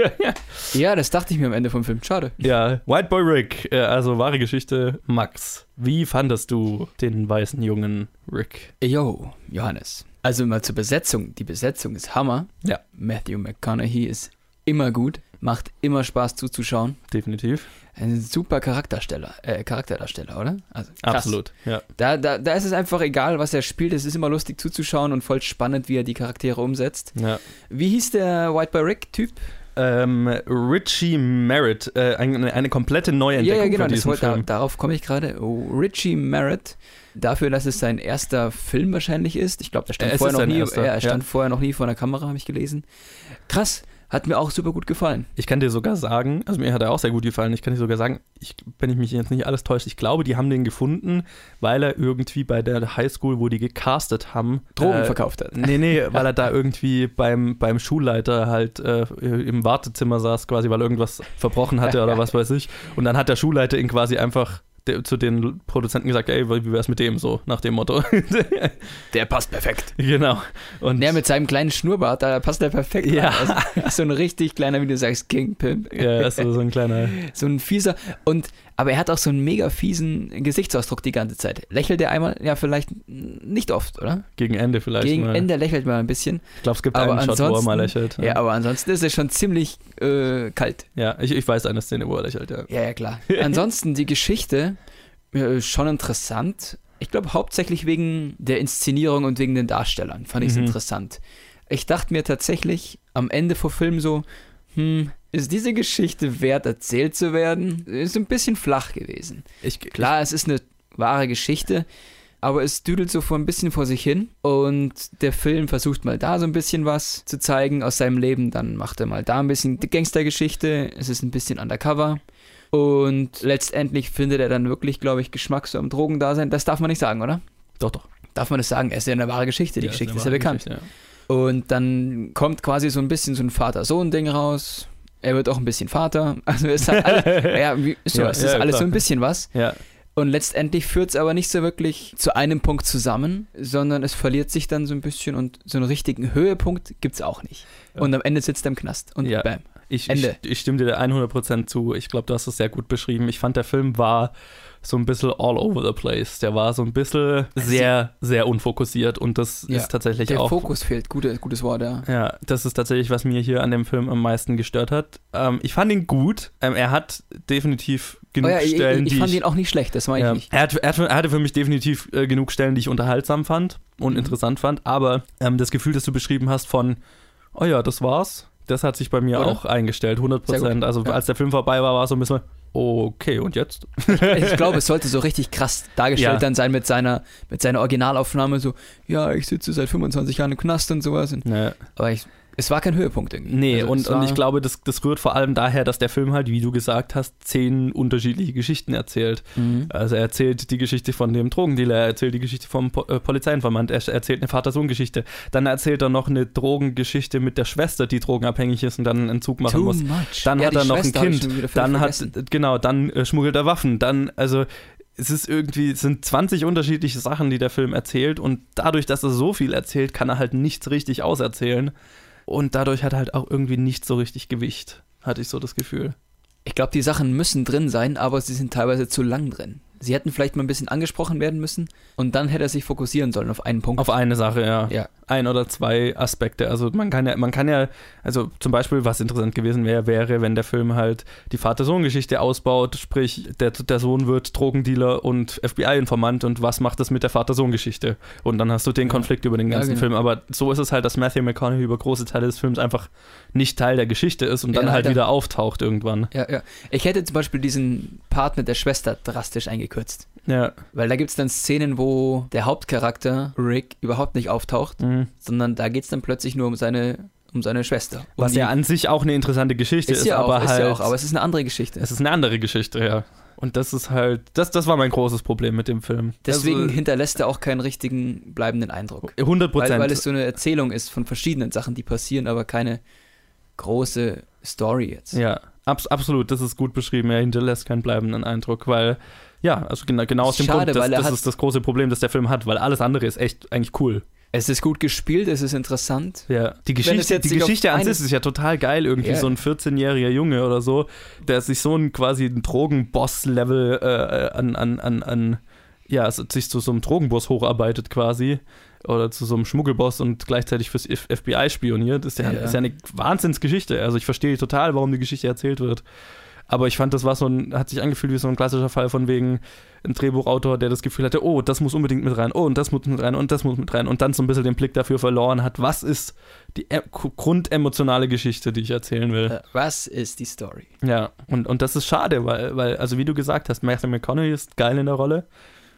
Ja, das dachte ich mir am Ende vom Film. Schade. Ja, White Boy Rick, äh, also wahre Geschichte. Max, wie fandest du den weißen jungen Rick? Yo, Johannes. Also mal zur Besetzung. Die Besetzung ist Hammer. Ja. Matthew McConaughey ist immer gut, macht immer Spaß zuzuschauen. Definitiv. Ein super Charaktersteller, äh, Charakterdarsteller, oder? Also, krass. Absolut, ja. Da, da, da ist es einfach egal, was er spielt. Es ist immer lustig zuzuschauen und voll spannend, wie er die Charaktere umsetzt. ja. Wie hieß der White Boy Rick-Typ? Ähm, Richie Merritt, äh, eine, eine komplette Neuentdeckung Ja, ja, genau. von diesem wollte, da, Film. darauf komme ich gerade. Oh, Richie Merritt. Dafür, dass es sein erster Film wahrscheinlich ist. Ich glaube, der stand vorher noch nie. erster, er stand ja. vorher noch nie vor einer Kamera, habe ich gelesen. Krass. Hat mir auch super gut gefallen. Ich kann dir sogar sagen, also mir hat er auch sehr gut gefallen, ich kann dir sogar sagen, ich, wenn ich mich jetzt nicht alles täusche, ich glaube, die haben den gefunden, weil er irgendwie bei der Highschool, wo die gecastet haben, Drogen äh, verkauft hat. Nee, nee, weil er da irgendwie beim, beim Schulleiter halt äh, im Wartezimmer saß, quasi, weil er irgendwas verbrochen hatte oder was weiß ich. Und dann hat der Schulleiter ihn quasi einfach der, zu den Produzenten gesagt, ey, wie wär's mit dem so, nach dem Motto. Der passt perfekt. genau. Und Ja, mit seinem kleinen Schnurrbart, da passt er perfekt. Ja. Also, so ein richtig kleiner, wie du sagst, Kingpimp. ja, so, so ein kleiner. So ein fieser. Und, aber er hat auch so einen mega fiesen Gesichtsausdruck die ganze Zeit. Lächelt er einmal? Ja, vielleicht nicht oft, oder? Gegen Ende vielleicht. Gegen mal. Ende lächelt man ein bisschen. Ich glaube, es gibt Aber einen Shot, wo er mal lächelt. Ja, aber ansonsten ist er schon ziemlich äh, kalt. Ja, ich, ich weiß eine Szene, wo er lächelt, ja. Ja, ja, klar. Ansonsten die Geschichte äh, schon interessant. Ich glaube hauptsächlich wegen der Inszenierung und wegen den Darstellern fand ich es Mhm. interessant. Ich dachte mir tatsächlich am Ende vor Film so, hm, ist diese Geschichte wert erzählt zu werden? Ist ein bisschen flach gewesen. Ich, Klar, es ist eine wahre Geschichte, aber es düdelt so vor ein bisschen vor sich hin und der Film versucht mal da so ein bisschen was zu zeigen aus seinem Leben, dann macht er mal da ein bisschen die Gangstergeschichte, es ist ein bisschen undercover und letztendlich findet er dann wirklich, glaube ich, Geschmack so am Drogendasein. Das darf man nicht sagen, oder? Doch, doch. Darf man das sagen? Es ist ja eine wahre Geschichte, die Ja, Geschichte eine ist ja bekannt. Geschichte, Und dann kommt quasi so ein bisschen so ein Vater-Sohn-Ding raus. Er wird auch ein bisschen Vater. Also es hat alle, ja, wie, ist so, Ja, es ist ja, alles klar. so ein bisschen was. Ja. Und letztendlich führt es aber nicht so wirklich zu einem Punkt zusammen, sondern es verliert sich dann so ein bisschen und so einen richtigen Höhepunkt gibt es auch nicht. Und am Ende sitzt er im Knast und bam. Ich, Ende. ich, ich stimme dir da 100% zu. Ich glaube, du hast es sehr gut beschrieben. Ich fand, der Film war so ein bisschen all over the place. Der war so ein bisschen sehr, sehr unfokussiert und das Ja, ist tatsächlich Der auch. Fokus fehlt, Gute, gutes Wort, ja. Ja, das ist tatsächlich, was mir hier an dem Film am meisten gestört hat. Ähm, ich fand ihn gut. Ähm, er hat definitiv Oh genug ja, ich, Stellen, ich, fand ich, ihn auch nicht schlecht, das meine ja, ich nicht. er, hat, er, hat, er hatte für mich definitiv äh, genug Stellen, die ich unterhaltsam fand und Mhm. interessant fand. Aber ähm, das Gefühl, das du beschrieben hast von, oh ja, das war's, das hat sich bei mir Oder? auch eingestellt, 100 Sehr Prozent. Also ja. als der Film vorbei war, war es so ein bisschen, okay, und jetzt? Ich glaube, es sollte so richtig krass dargestellt Ja. dann sein mit seiner, mit seiner Originalaufnahme, so, ja, ich sitze seit 25 Jahren im Knast und sowas. Und, Ne, aber ich, es war kein Höhepunkt irgendwie. Nee, Also, und, und ich glaube, das, das rührt vor allem daher, dass der Film halt, wie du gesagt hast, zehn unterschiedliche Geschichten erzählt. Mhm. Also er erzählt die Geschichte von dem Drogendealer, er erzählt die Geschichte vom po äh, Polizeiinformant, er erzählt eine Vater-Sohn-Geschichte. Dann erzählt er noch eine Drogengeschichte mit der Schwester, die drogenabhängig ist und dann einen Entzug machen Too muss. much. Dann Ja, hat er noch ein Schwester ich Kind. Dann hat, vergessen. genau, dann äh, schmuggelt er Waffen. Dann, also es ist irgendwie, es sind 20 unterschiedliche Sachen, die der Film erzählt und dadurch, dass er so viel erzählt, kann er halt nichts richtig auserzählen. Und dadurch hat er halt auch irgendwie nicht so richtig Gewicht, hatte ich so das Gefühl. Ich glaube, die Sachen müssen drin sein, aber sie sind teilweise zu lang drin. Sie hätten vielleicht mal ein bisschen angesprochen werden müssen und dann hätte er sich fokussieren sollen auf einen Punkt. Auf eine Sache, ja. ja. Ein oder zwei Aspekte. Also man kann ja, man kann ja, also zum Beispiel, was interessant gewesen wäre, wäre, wenn der Film halt die Vater-Sohn-Geschichte ausbaut, sprich, der, der Sohn wird Drogendealer und FBI-Informant und was macht das mit der Vater-Sohn-Geschichte? Und dann hast du den Ja. Konflikt über den Ja, ganzen genau. Film. Aber so ist es halt, dass Matthew McConaughey über große Teile des Films einfach nicht Teil der Geschichte ist und dann Ja, halt Alter. wieder auftaucht irgendwann. Ja, ja. Ich hätte zum Beispiel diesen Part mit der Schwester drastisch eingekürzt. Ja. Weil da gibt es dann Szenen, wo der Hauptcharakter, Rick, überhaupt nicht auftaucht, Mhm. Sondern da geht es dann plötzlich nur um seine um seine Schwester. Um Was ja an sich auch eine interessante Geschichte ist, ist ja auch, aber ist halt. ja auch, aber es ist eine andere Geschichte. es ist eine andere Geschichte, ja. Und das ist halt, das, das war mein großes Problem mit dem Film. Deswegen also, hinterlässt er auch keinen richtigen bleibenden Eindruck. 100 Weil, Prozent. weil es so eine Erzählung ist von verschiedenen Sachen, die passieren, aber keine große Story jetzt. Ja, abs absolut, das ist gut beschrieben. Er hinterlässt keinen bleibenden Eindruck, weil, ja, also genau, genau aus dem Schade, Grund, das, weil das ist das große Problem, das der Film hat, weil alles andere ist echt eigentlich cool. Es ist gut gespielt, es ist interessant. Ja, die Geschichte, die Geschichte an sich ist ja total geil. Irgendwie Ja. so ein 14-jähriger Junge oder so, der sich so ein quasi ein Drogenboss-Level äh, an, an, an, an, ja, sich zu so einem Drogenboss hocharbeitet quasi. Oder zu so einem Schmuggelboss und gleichzeitig fürs FBI spioniert. Ist ja, Ja. ist ja eine Wahnsinnsgeschichte. Also ich verstehe total, warum die Geschichte erzählt wird. Aber ich fand, das war so ein, hat sich angefühlt wie so ein klassischer Fall von wegen ein Drehbuchautor, der das Gefühl hatte, oh, das muss unbedingt mit rein, oh, und das muss mit rein und das muss mit rein und dann so ein bisschen den Blick dafür verloren hat, was ist die e grundemotionale Geschichte, die ich erzählen will. Äh, Was ist die Story? Ja, und, und das ist schade, weil, weil, also wie du gesagt hast, Matthew McConaughey ist geil in der Rolle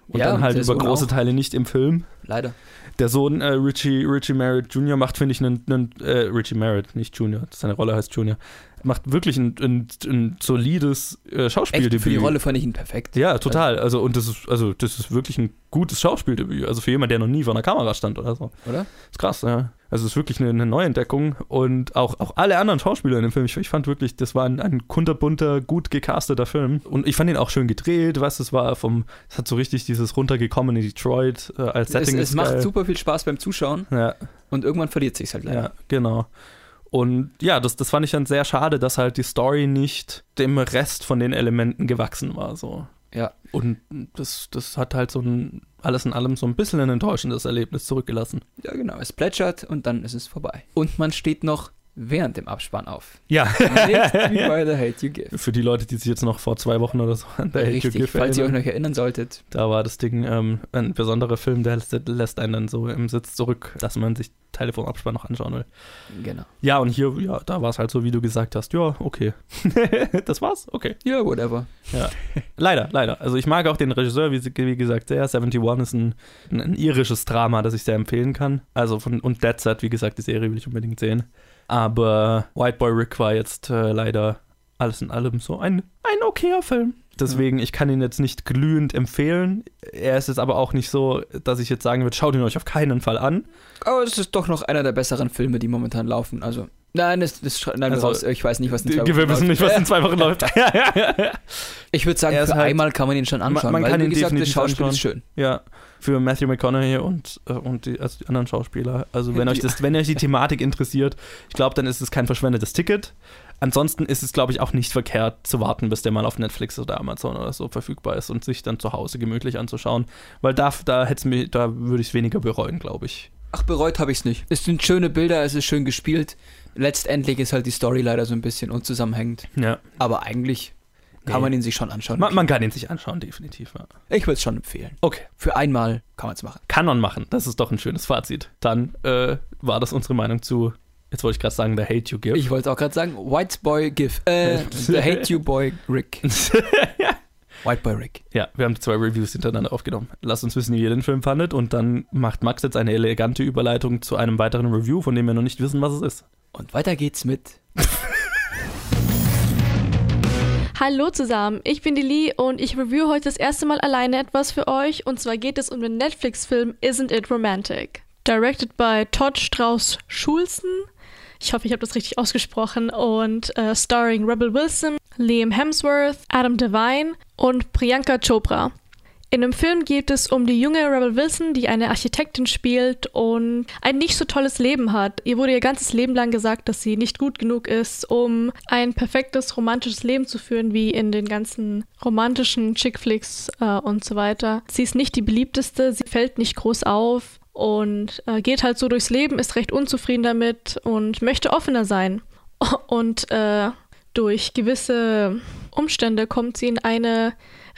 und Ja, dann halt über große auch. Teile nicht im Film. Leider. Der Sohn äh, Richie, Richie Merritt Jr. macht, finde ich, einen, einen äh, Richie Merritt, nicht Junior, seine Rolle heißt Junior, macht wirklich ein, ein, ein solides äh, Echt, Schauspieldebüt. für die Rolle fand ich ihn perfekt. Ja, total. Also, und das ist, also, das ist wirklich ein gutes Schauspieldebüt. Also für jemanden, der noch nie vor einer Kamera stand oder so. Oder? Ist krass, ja. Also es ist wirklich eine, eine Neuentdeckung. Und auch, auch alle anderen Schauspieler in dem Film, ich, ich fand wirklich, das war ein, ein kunterbunter, gut gecasteter Film. Und ich fand ihn auch schön gedreht, weißt du, es war vom, es hat so richtig dieses runtergekommene Detroit äh, als Es, Setting. es ist macht geil. super viel Spaß beim Zuschauen Ja, und irgendwann verliert sich halt leider. ja, genau. Und ja, das, das fand ich dann sehr schade, dass halt die Story nicht dem Rest von den Elementen gewachsen war. So. Ja. Und das, das hat halt so ein, alles in allem so ein bisschen ein enttäuschendes Erlebnis zurückgelassen. Ja, genau. Es plätschert und dann ist es vorbei. Und man steht noch während dem Abspann auf. Ja. Nicht wie bei The Hate You Give. Für die Leute, die sich jetzt noch vor zwei Wochen oder so an der Hate You Richtig, Give falls ihr euch noch erinnern solltet. da war das Ding ähm, ein besonderer Film, der lässt, einen dann so im Sitz zurück, dass man sich Teile vom Abspann noch anschauen will. Genau. Ja, und hier, ja, da war es halt so, wie du gesagt hast. Ja, okay. das war's? Okay. Ja, whatever. Leider, leider. Also ich mag auch den Regisseur, wie, wie gesagt, sehr. 71 ist ein, ein, ein irisches Drama, das ich sehr empfehlen kann. Also von, und Dead Set, wie gesagt, die Serie will ich unbedingt sehen. Aber White Boy Rick war jetzt äh, leider alles in allem so ein, ein okayer Film. Deswegen, ich kann ihn jetzt nicht glühend empfehlen. Er ist jetzt aber auch nicht so, dass ich jetzt sagen würde, schaut ihn euch auf keinen Fall an. Aber es ist doch noch einer der besseren Filme, die momentan laufen. Also, nein, das, das nein, Also, raus. Ich weiß nicht, was in zwei Wir Wochen wissen läuft. nicht, was in zwei Wochen läuft. Ich würde sagen, für halt- einmal kann man ihn schon anschauen. man weil, kann wie ihn gesagt, das Schauspiel anschauen. ist schön. Ja, für Matthew McConaughey und, äh, und die, also die anderen Schauspieler. Also wenn euch das, wenn euch die Thematik interessiert, ich glaube, dann ist es kein verschwendetes Ticket. Ansonsten ist es, glaube ich, auch nicht verkehrt zu warten, bis der mal auf Netflix oder Amazon oder so verfügbar ist und sich dann zu Hause gemütlich anzuschauen. Weil da, da da würde ich es weniger bereuen, glaube ich. Ach, bereut habe ich es nicht. Es sind schöne Bilder, es ist schön gespielt. Letztendlich ist halt die Story leider so ein bisschen unzusammenhängend. Ja. Aber eigentlich kann Nee. man ihn sich schon anschauen. Man, man kann ihn sich anschauen, definitiv. Ja. ich würde es schon empfehlen. Okay. Für einmal kann man es machen. Kann man machen. Das ist doch ein schönes Fazit. Dann äh, war das unsere Meinung zu, jetzt wollte ich gerade sagen, The Hate You Give. Ich wollte auch gerade sagen, White Boy Give. Äh, The Hate You Boy Rick. White Boy Rick. Ja, wir haben zwei Reviews hintereinander aufgenommen. Lasst uns wissen, wie ihr den Film fandet und dann macht Max jetzt eine elegante Überleitung zu einem weiteren Review, von dem wir noch nicht wissen, was es ist. Und weiter geht's mit. Hallo zusammen, ich bin die Lee und ich review heute das erste Mal alleine etwas für euch und zwar geht es um den Netflix-Film Isn't It Romantic? Directed by Todd Strauss Schulzen. Ich hoffe, ich habe das richtig ausgesprochen. Und äh, starring Rebel Wilson, Liam Hemsworth, Adam Devine und Priyanka Chopra. In dem Film geht es um die junge Rebel Wilson, die eine Architektin spielt und ein nicht so tolles Leben hat. Ihr wurde ihr ganzes Leben lang gesagt, dass sie nicht gut genug ist, um ein perfektes romantisches Leben zu führen, wie in den ganzen romantischen Chick-Flicks äh, und so weiter. Sie ist nicht die beliebteste, sie fällt nicht groß auf und äh, geht halt so durchs Leben, ist recht unzufrieden damit und möchte offener sein. Und äh, durch gewisse Umstände kommt sie in eine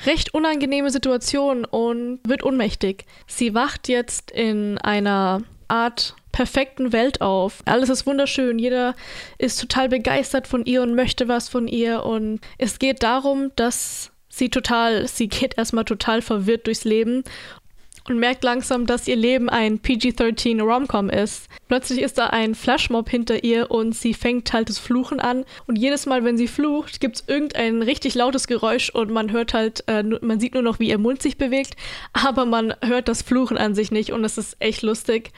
recht unangenehme Situation und wird ohnmächtig. Sie wacht jetzt in einer Art perfekten Welt auf. Alles ist wunderschön, jeder ist total begeistert von ihr und möchte was von ihr und es geht darum, dass sie total, sie geht erstmal total verwirrt durchs Leben und merkt langsam, dass ihr Leben ein PG-13 Romcom ist. Plötzlich ist da ein Flashmob hinter ihr und sie fängt halt das Fluchen an. Und jedes Mal, wenn sie flucht, gibt es irgendein richtig lautes Geräusch und man hört halt, äh, man sieht nur noch, wie ihr Mund sich bewegt, aber man hört das Fluchen an sich nicht und es ist echt lustig.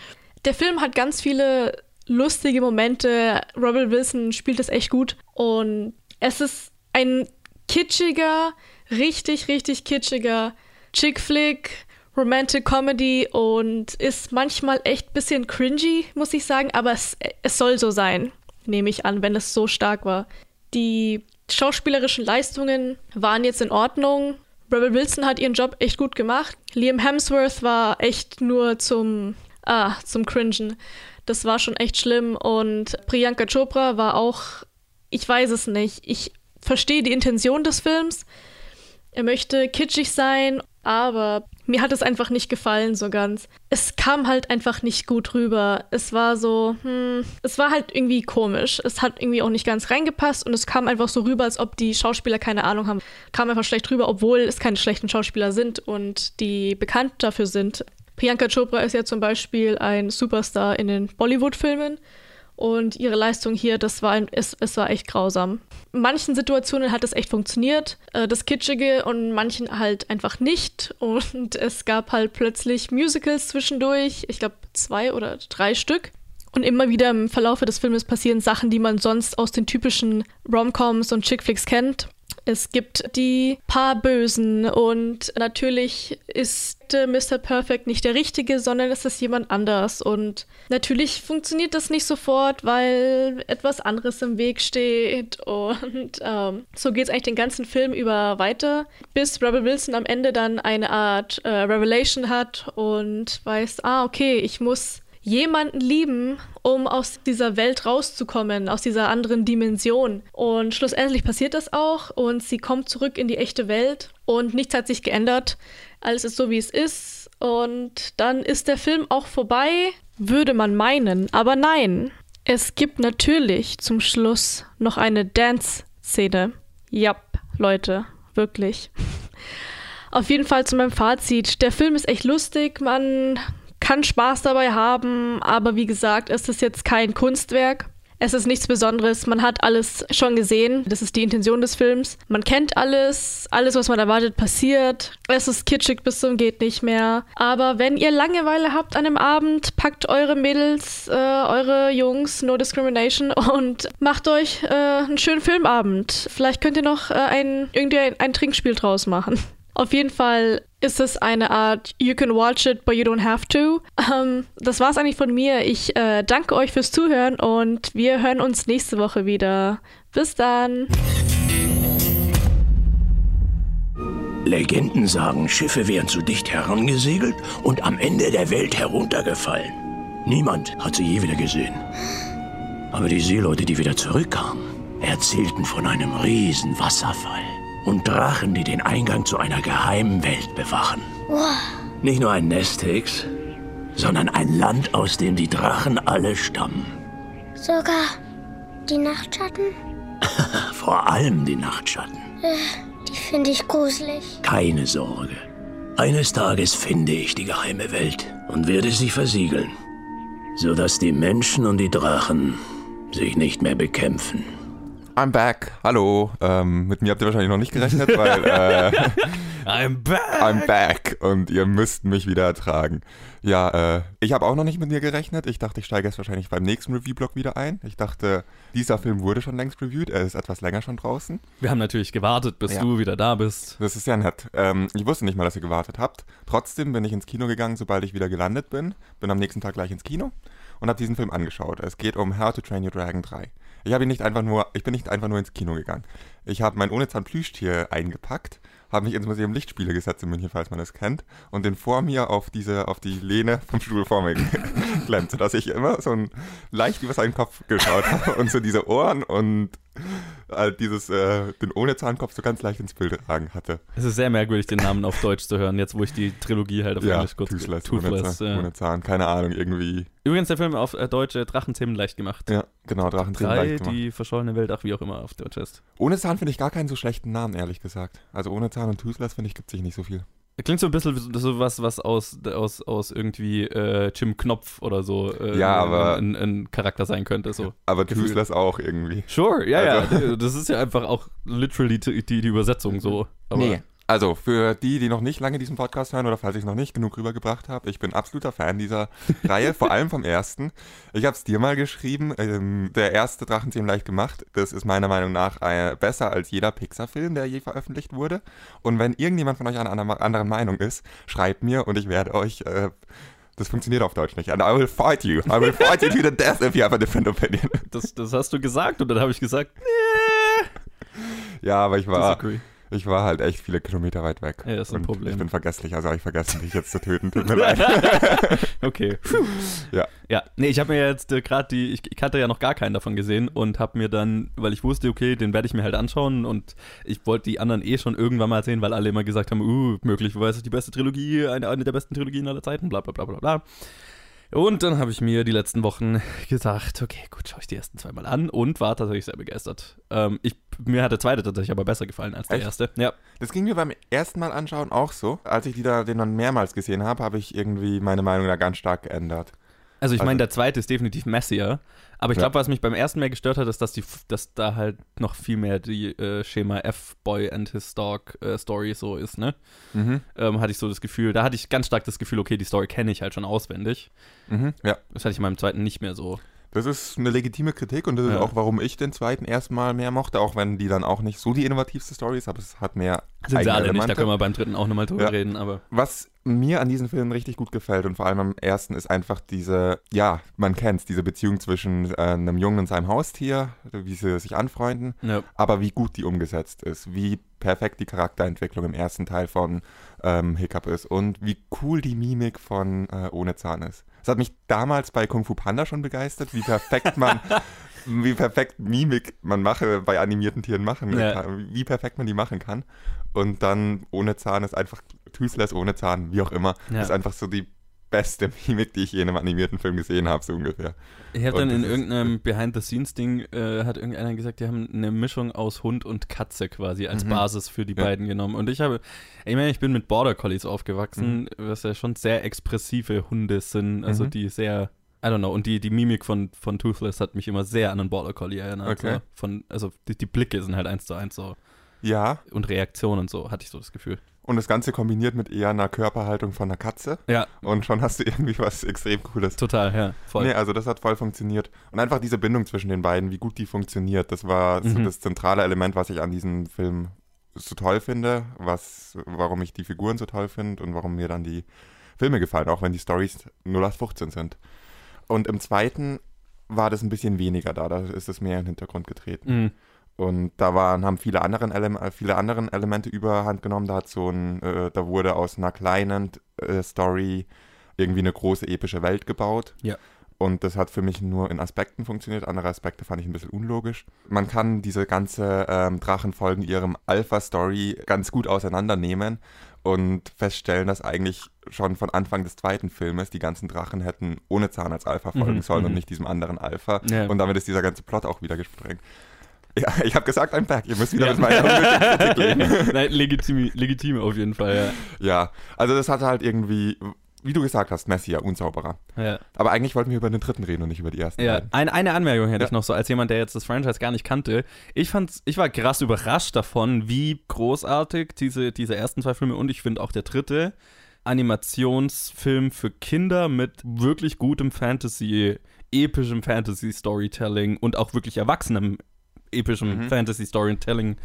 Der Film hat ganz viele lustige Momente. Robert Wilson spielt das echt gut und es ist ein kitschiger, richtig, richtig kitschiger Chick-Flick, Romantic Comedy und ist manchmal echt ein bisschen cringy, muss ich sagen, aber es, es soll so sein, nehme ich an, wenn es so stark war. Die schauspielerischen Leistungen waren jetzt in Ordnung. Rebel Wilson hat ihren Job echt gut gemacht. Liam Hemsworth war echt nur zum, ah, zum Cringen. Das war schon echt schlimm. Und Priyanka Chopra war auch, ich weiß es nicht. Ich verstehe die Intention des Films. Er möchte kitschig sein, aber mir hat es einfach nicht gefallen so ganz. Es kam halt einfach nicht gut rüber. Es war so, hm, es war halt irgendwie komisch. Es hat irgendwie auch nicht ganz reingepasst und es kam einfach so rüber, als ob die Schauspieler keine Ahnung haben. Kam einfach schlecht rüber, obwohl es keine schlechten Schauspieler sind und die bekannt dafür sind. Priyanka Chopra ist ja zum Beispiel ein Superstar in den Bollywood-Filmen und ihre Leistung hier, das war, es, es war echt grausam. In manchen Situationen hat es echt funktioniert, äh, das Kitschige, und manchen halt einfach nicht. Und es gab halt plötzlich Musicals zwischendurch, ich glaube zwei oder drei Stück. Und immer wieder im Verlauf des Filmes passieren Sachen, die man sonst aus den typischen Romcoms und Chickflicks kennt. Es gibt die paar Bösen und natürlich ist äh, Mr. Perfect nicht der Richtige, sondern es ist jemand anders. Und natürlich funktioniert das nicht sofort, weil etwas anderes im Weg steht. Und ähm, so geht es eigentlich den ganzen Film über weiter, bis Rebel Wilson am Ende dann eine Art äh, Revelation hat und weiß, ah, okay, ich muss jemanden lieben, um aus dieser Welt rauszukommen, aus dieser anderen Dimension. Und schlussendlich passiert das auch und sie kommt zurück in die echte Welt und nichts hat sich geändert. Alles ist so, wie es ist. Und dann ist der Film auch vorbei, würde man meinen. Aber nein, es gibt natürlich zum Schluss noch eine Dance-Szene. Ja, Leute, wirklich. Auf jeden Fall zu meinem Fazit. Der Film ist echt lustig. Man kann Spaß dabei haben, aber wie gesagt, es ist jetzt kein Kunstwerk. Es ist nichts Besonderes. Man hat alles schon gesehen. Das ist die Intention des Films. Man kennt alles. Alles, was man erwartet, passiert. Es ist kitschig bis zum geht nicht mehr. Aber wenn ihr Langeweile habt an einem Abend, packt eure Mädels, äh, eure Jungs, No Discrimination und macht euch äh, einen schönen Filmabend. Vielleicht könnt ihr noch äh, ein, irgendwie ein, ein Trinkspiel draus machen. Auf jeden Fall ist es eine Art You can watch it, but you don't have to. Ähm, das war's eigentlich von mir. Ich äh, danke euch fürs Zuhören und wir hören uns nächste Woche wieder. Bis dann. Legenden sagen, Schiffe wären zu dicht herangesegelt und am Ende der Welt heruntergefallen. Niemand hat sie je wieder gesehen. Aber die Seeleute, die wieder zurückkamen, erzählten von einem riesen Wasserfall und Drachen, die den Eingang zu einer geheimen Welt bewachen. Wow. Nicht nur ein Nest-Hicks, sondern ein Land, aus dem die Drachen alle stammen. Sogar die Nachtschatten? Vor allem die Nachtschatten. Die finde ich gruselig. Keine Sorge. Eines Tages finde ich die geheime Welt und werde sie versiegeln, sodass die Menschen und die Drachen sich nicht mehr bekämpfen. I'm back. Hallo. Ähm, mit mir habt ihr wahrscheinlich noch nicht gerechnet, weil äh, I'm back! I'm back und ihr müsst mich wieder ertragen. Ja, äh, ich habe auch noch nicht mit mir gerechnet. Ich dachte, ich steige jetzt wahrscheinlich beim nächsten Review-Blog wieder ein. Ich dachte, dieser Film wurde schon längst reviewed. Er ist etwas länger schon draußen. Wir haben natürlich gewartet, bis Ja. du wieder da bist. Das ist ja nett. Ähm, ich wusste nicht mal, dass ihr gewartet habt. Trotzdem bin ich ins Kino gegangen, sobald ich wieder gelandet bin. Bin am nächsten Tag gleich ins Kino und habe diesen Film angeschaut. Es geht um How to Train Your Dragon 3. Ich habe ihn nicht einfach nur, ich bin nicht einfach nur ins Kino gegangen. Ich habe mein ohne Zahn Plüschtier eingepackt, habe mich ins Museum Lichtspiele gesetzt in München, falls man es kennt, und den vor mir auf diese, auf die Lehne vom Stuhl vor mir geklemmt, sodass ich immer so ein leicht über seinen Kopf geschaut habe und so diese Ohren und äh, dieses, äh, den ohne Zahnkopf so ganz leicht ins Bild tragen hatte. Es ist sehr merkwürdig, den Namen auf Deutsch zu hören, jetzt wo ich die Trilogie halt auf Ja, Englisch kurz Toothless, ohne, Toothless, Zahn, ja. ohne Zahn, keine Ahnung, irgendwie. Übrigens der Film auf äh, deutsche Drachenzähmen leicht gemacht. Ja, genau, Drachen drin Drei, leicht gemacht. die verschollene Welt, ach wie auch immer auf Deutsch heißt. Ohne Zahn finde ich gar keinen so schlechten Namen, ehrlich gesagt. Also ohne Zahn und Toothless, finde ich, gibt sich nicht so viel. Klingt so ein bisschen so was, was aus, aus, aus irgendwie äh, Jim Knopf oder so äh, Ja, aber- ein, ein, Charakter sein könnte. So. Aber Gefühl. Toothless auch irgendwie. Sure, ja, Also- ja. Das ist ja einfach auch literally die, die, die Übersetzung so. Aber nee. Also für die, die noch nicht lange diesen Podcast hören oder falls ich es noch nicht genug rübergebracht habe, ich bin absoluter Fan dieser Reihe, vor allem vom ersten. Ich habe es dir mal geschrieben, ähm, der erste Drachenzähmen leicht gemacht, das ist meiner Meinung nach äh, besser als jeder Pixar-Film, der je veröffentlicht wurde. Und wenn irgendjemand von euch einer anderen- anderen Meinung ist, schreibt mir und ich werde euch... Äh, das funktioniert auf Deutsch nicht. And I will fight you. I will fight you to the death if you have a different opinion. das, das hast du gesagt und dann habe ich gesagt, Ja, aber ich war, disagree. Ich war halt echt viele Kilometer weit weg. Ja, das ist ein Problem. Ich bin vergesslich, also habe ich vergessen, dich jetzt zu töten. Tut mir leid. Okay. Ja. Ja, nee, ich habe mir jetzt äh, gerade die, ich, ich hatte ja noch gar keinen davon gesehen und habe mir dann, weil ich wusste, okay, den werde ich mir halt anschauen und ich wollte die anderen eh schon irgendwann mal sehen, weil alle immer gesagt haben, uh, möglicherweise die beste Trilogie, eine, eine der besten Trilogien aller Zeiten, bla bla bla bla bla. Und dann habe ich mir die letzten Wochen gesagt, okay, gut, schaue ich die ersten zwei mal an und war tatsächlich sehr begeistert. Ähm, ich, mir hat der zweite tatsächlich aber besser gefallen als der Echt? erste. Ja. Das ging mir beim ersten Mal anschauen auch so. Als ich die da, den dann mehrmals gesehen habe, habe ich irgendwie meine Meinung da ganz stark geändert. Also ich Also- meine, der zweite ist definitiv messier, aber ich Ja. glaube, was mich beim ersten mehr gestört hat, ist, dass, die, dass da halt noch viel mehr die äh, Schema F-Boy and his Dog äh, Story so ist, ne? Mhm. Ähm, hatte ich so das Gefühl, da hatte ich ganz stark das Gefühl, okay, die Story kenne ich halt schon auswendig. Mhm. Ja, Das hatte ich in meinem zweiten nicht mehr so. das ist eine legitime Kritik und das ist Ja. auch, warum ich den zweiten erstmal mehr mochte, auch wenn die dann auch nicht so die innovativste Story ist, aber es hat mehr Sind sie alle nicht, da Elemente. können wir beim dritten auch nochmal drüber Ja. reden, aber Was mir an diesem Film richtig gut gefällt und vor allem am ersten ist einfach diese, ja, man kennt's, diese Beziehung zwischen äh, einem Jungen und seinem Haustier, wie sie sich anfreunden, ja. aber wie gut die umgesetzt ist, wie perfekt die Charakterentwicklung im ersten Teil von ähm, Hiccup ist und wie cool die Mimik von äh, Ohne Zahn ist. Es hat mich damals bei Kung Fu Panda schon begeistert, wie perfekt man, wie perfekt Mimik man mache bei animierten Tieren machen Ja. kann, wie perfekt man die machen kann. Und dann Ohne Zahn ist einfach Toothless ohne Zahn, wie auch immer, Ja. ist einfach so die beste Mimik, die ich je in einem animierten Film gesehen habe, so ungefähr. Ich habe dann in ist- irgendeinem Behind-the-Scenes-Ding, äh, hat irgendeiner gesagt, die haben eine Mischung aus Hund und Katze quasi als Mhm. Basis für die Ja. beiden genommen. Und ich habe, ich meine, ich bin mit Border Collies aufgewachsen, Mhm. was ja schon sehr expressive Hunde sind, also Mhm. die sehr, I don't know, und die, die Mimik von, von Toothless hat mich immer sehr an einen Border Collie erinnert. Okay. So. Von, also die, die Blicke sind halt eins zu eins so. Ja, Und Reaktionen und so, hatte ich so das Gefühl. und das Ganze kombiniert mit eher einer Körperhaltung von einer Katze. Ja, Und schon hast du irgendwie was extrem Cooles. total, ja, voll. Nee, also das hat voll funktioniert. Und einfach diese Bindung zwischen den beiden, wie gut die funktioniert, das war so Mhm. das zentrale Element, was ich an diesem Film so toll finde, was, warum ich die Figuren so toll finde und warum mir dann die Filme gefallen, auch wenn die Stories 0815 sind. Und im zweiten war das ein bisschen weniger da, da ist es mehr in den Hintergrund getreten. Mhm. Und da waren, haben viele, anderen Ele äh, viele anderen Elemente überhand genommen. Da hat so ein, äh, da wurde aus einer kleinen äh, Story irgendwie eine große epische Welt gebaut. Ja. Und das hat für mich nur in Aspekten funktioniert. Andere Aspekte fand ich ein bisschen unlogisch. Man kann diese ganze ähm, Drachenfolgen ihrem Alpha-Story ganz gut auseinandernehmen und feststellen, dass eigentlich schon von Anfang des zweiten Filmes die ganzen Drachen hätten ohne Zahn als Alpha folgen Mhm, sollen und mhm. nicht diesem anderen Alpha. Ja. Und damit ist dieser ganze Plot auch wieder gesprengt. Ja, ich habe gesagt, ein Berg. Ihr müsst wieder Ja. mit meiner Kritik leben. Nein, legitim, legitim auf jeden Fall, ja. Ja, also das hatte halt irgendwie, wie du gesagt hast, messier, unsauberer. ja. Aber eigentlich wollten wir über den dritten reden und nicht über die ersten Ja, ein, eine Anmerkung hätte Ja. ich noch so, als jemand, der jetzt das Franchise gar nicht kannte. Ich fand's, ich war krass überrascht davon, wie großartig diese, diese ersten zwei Filme und ich finde auch der dritte Animationsfilm für Kinder mit wirklich gutem Fantasy, epischem Fantasy-Storytelling und auch wirklich erwachsenem epischem Mhm. Fantasy-Storytelling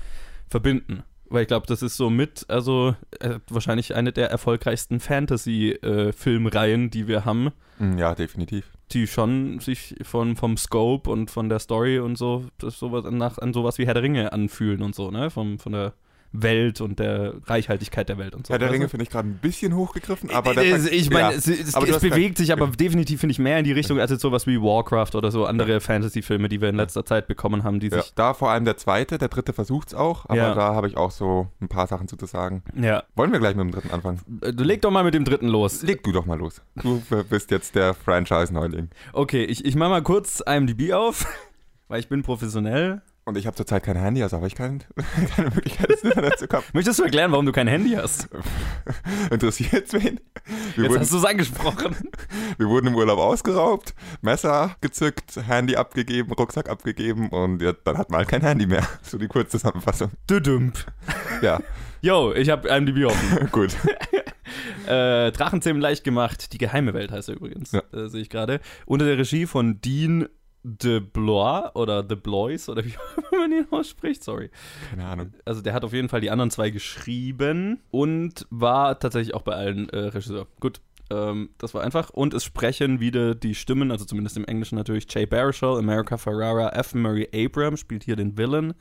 verbinden. Weil ich glaube, das ist so mit, also äh, wahrscheinlich eine der erfolgreichsten Fantasy-Filmreihen, die wir haben Mm, Ja, definitiv. die schon sich von, vom Scope und von der Story und so, das sowas nach, an sowas wie Herr der Ringe anfühlen und so, ne? Vom, von der Welt und der Reichhaltigkeit der Welt und so. Herr der Ringe finde ich gerade ein bisschen hochgegriffen, aber der Äh, Fakt- ich meine, ja. es, es, es bewegt sich aber definitiv, finde ich, mehr in die Richtung als jetzt sowas wie Warcraft oder so andere Fantasy-Filme, die wir in letzter Zeit bekommen haben, die Ja, sich. da vor allem der zweite, der dritte versucht's auch, aber Ja. da habe ich auch so ein paar Sachen zu, zu sagen. Ja. Wollen wir gleich mit dem dritten anfangen? Äh, Du leg doch mal mit dem dritten los. Leg du doch mal los. Du bist jetzt der Franchise-Neuling. Okay, ich, ich mache mal kurz IMDb auf, weil ich bin professionell. Und ich habe zurzeit kein Handy, also habe ich kein, keine Möglichkeit, ins Internet zu kommen. Möchtest du erklären, warum du kein Handy hast? Interessiert wen? Wir Jetzt wurden, hast du es angesprochen. wir wurden im Urlaub ausgeraubt, Messer gezückt, Handy abgegeben, Rucksack abgegeben und ja, dann hat man halt kein Handy mehr. So die Kurzzusammenfassung. Düdümp. Ja, Yo, ich habe IMDb offen. gut. äh, Drachenzähmen leicht gemacht. Die geheime Welt heißt er übrigens, Ja. äh, sehe ich gerade. Unter der Regie von Dean de Blois oder de Blois oder wie man ihn ausspricht, sorry. Keine Ahnung. Also der hat auf jeden Fall die anderen zwei geschrieben und war tatsächlich auch bei allen äh, Regisseur. Gut, ähm, das war einfach. Und es sprechen wieder die Stimmen, also zumindest im Englischen natürlich, Jay Baruchel, America Ferrara, F. Murray Abram spielt hier den Villain.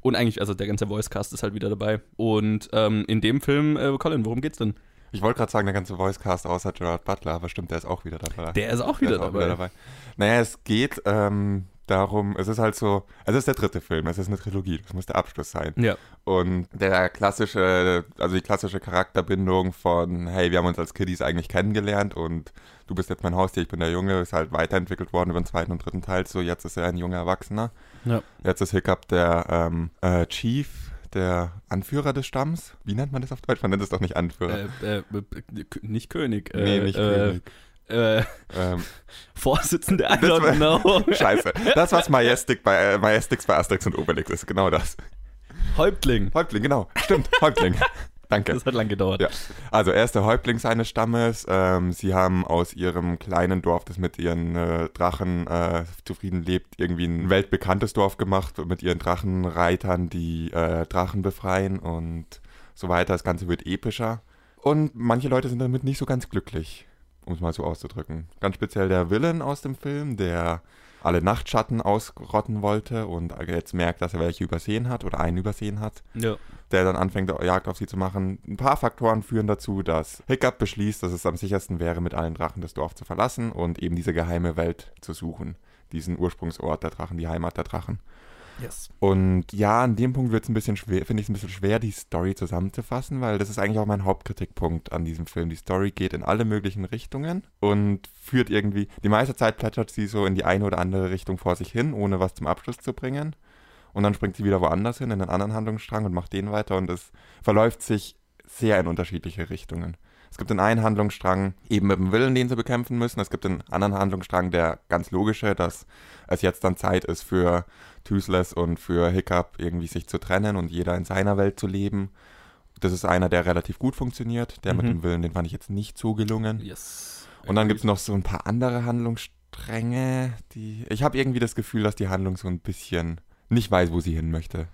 Und eigentlich, also der ganze Voicecast ist halt wieder dabei. Und ähm, in dem Film, äh, Colin, worum geht's denn? Ich wollte gerade sagen, der ganze Voicecast außer Gerard Butler, aber stimmt, der ist auch wieder dabei. Der ist auch Der wieder ist auch dabei. wieder dabei. Naja, es geht ähm, darum, es ist halt so, es ist der dritte Film, es ist eine Trilogie, das muss der Abschluss sein. Ja. Und der klassische, also die klassische Charakterbindung von, hey, wir haben uns als Kiddies eigentlich kennengelernt und du bist jetzt mein Haustier, ich bin der Junge, ist halt weiterentwickelt worden über den zweiten und dritten Teil. So, jetzt ist er ein junger Erwachsener. Ja. Jetzt ist Hiccup der ähm, äh, Chief, der Anführer des Stamms. Wie nennt man das auf Deutsch? Man nennt es doch nicht Anführer. Äh, äh, äh, nicht König. Äh, nee, nicht äh, König. Äh, Ähm, Vorsitzende, I Das don't know. scheiße. Das, was Majestic bei, äh, Majestix bei Asterix und Obelix ist, genau das. Häuptling. Häuptling, genau. Stimmt, Häuptling. Danke. Das hat lang gedauert. Ja. Also er ist der Häuptling seines Stammes. Ähm, sie haben aus ihrem kleinen Dorf, das mit ihren äh, Drachen äh, zufrieden lebt, irgendwie ein weltbekanntes Dorf gemacht mit ihren Drachenreitern, die äh, Drachen befreien und so weiter. Das Ganze wird epischer. Und manche Leute sind damit nicht so ganz glücklich, um es mal so auszudrücken. Ganz speziell der Villain aus dem Film, der alle Nachtschatten ausrotten wollte und jetzt merkt, dass er welche übersehen hat oder einen übersehen hat Ja. der dann anfängt, Jagd auf sie zu machen. Ein paar Faktoren führen dazu, dass Hiccup beschließt, dass es am sichersten wäre, mit allen Drachen das Dorf zu verlassen und eben diese geheime Welt zu suchen. Diesen Ursprungsort der Drachen, die Heimat der Drachen. Yes. Und ja, an dem Punkt wird es ein bisschen schwer, finde ich es ein bisschen schwer, die Story zusammenzufassen, weil das ist eigentlich auch mein Hauptkritikpunkt an diesem Film. Die Story geht in alle möglichen Richtungen und führt irgendwie, die meiste Zeit plätschert sie so in die eine oder andere Richtung vor sich hin, ohne was zum Abschluss zu bringen. Und dann springt sie wieder woanders hin, in einen anderen Handlungsstrang und macht den weiter und es verläuft sich sehr in unterschiedliche Richtungen. Es gibt den einen Handlungsstrang eben mit dem Willen, den sie bekämpfen müssen. Es gibt den anderen Handlungsstrang, der ganz logische, dass es jetzt dann Zeit ist für Toothless und für Hiccup irgendwie sich zu trennen und jeder in seiner Welt zu leben. Das ist einer, der relativ gut funktioniert. Der mit Mhm. dem Willen, den fand ich jetzt nicht so gelungen. Yes. Und dann gibt es noch so ein paar andere Handlungsstränge, die. Ich habe irgendwie das Gefühl, dass die Handlung so ein bisschen nicht weiß, wo sie hin möchte.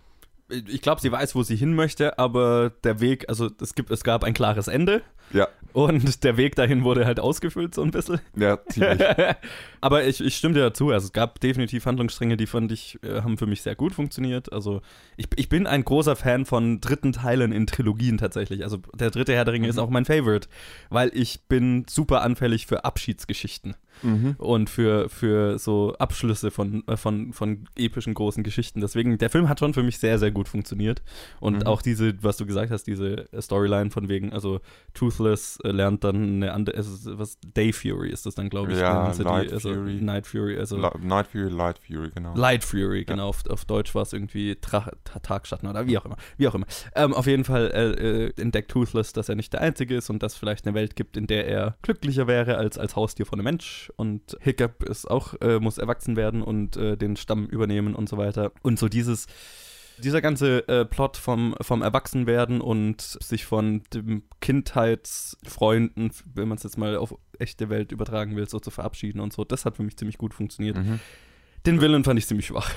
Ich glaube, sie weiß, wo sie hin möchte, aber der Weg, also es, gibt, es gab ein klares Ende Ja, und der Weg dahin wurde halt ausgefüllt so ein bisschen. ja, ziemlich. aber ich, ich stimme dir dazu, also es gab definitiv Handlungsstränge, die fand ich, äh, haben für mich sehr gut funktioniert. Also ich, ich bin ein großer Fan von dritten Teilen in Trilogien tatsächlich. Also der dritte Herr der Ringe ist auch mein Favorite, weil ich bin super anfällig für Abschiedsgeschichten. Mhm. und für, für so Abschlüsse von, äh, von, von epischen großen Geschichten. Deswegen, der Film hat schon für mich sehr, sehr gut funktioniert. Und Mhm. auch diese, was du gesagt hast, diese Storyline von wegen, also Toothless äh, lernt dann eine andere, was, Day Fury ist das dann, glaube ich. Ja, ne? Also Light also Fury. Night Fury, also La- Night Fury, Light Fury, genau. Light Fury, genau. Auf, auf Deutsch war es irgendwie Tra Ta- Tagschatten oder wie auch immer. Wie auch immer. Ähm, auf jeden Fall äh, äh, entdeckt Toothless, dass er nicht der Einzige ist und dass es vielleicht eine Welt gibt, in der er glücklicher wäre als als Haustier von einem Mensch. Und Hiccup ist auch, äh, muss erwachsen werden und äh, den Stamm übernehmen und so weiter. Und so dieses. Dieser ganze äh, Plot vom, vom Erwachsenwerden und sich von dem Kindheitsfreunden, wenn man es jetzt mal auf echte Welt übertragen will, so zu verabschieden und so, das hat für mich ziemlich gut funktioniert. Mhm. Den Villain fand ich ziemlich schwach.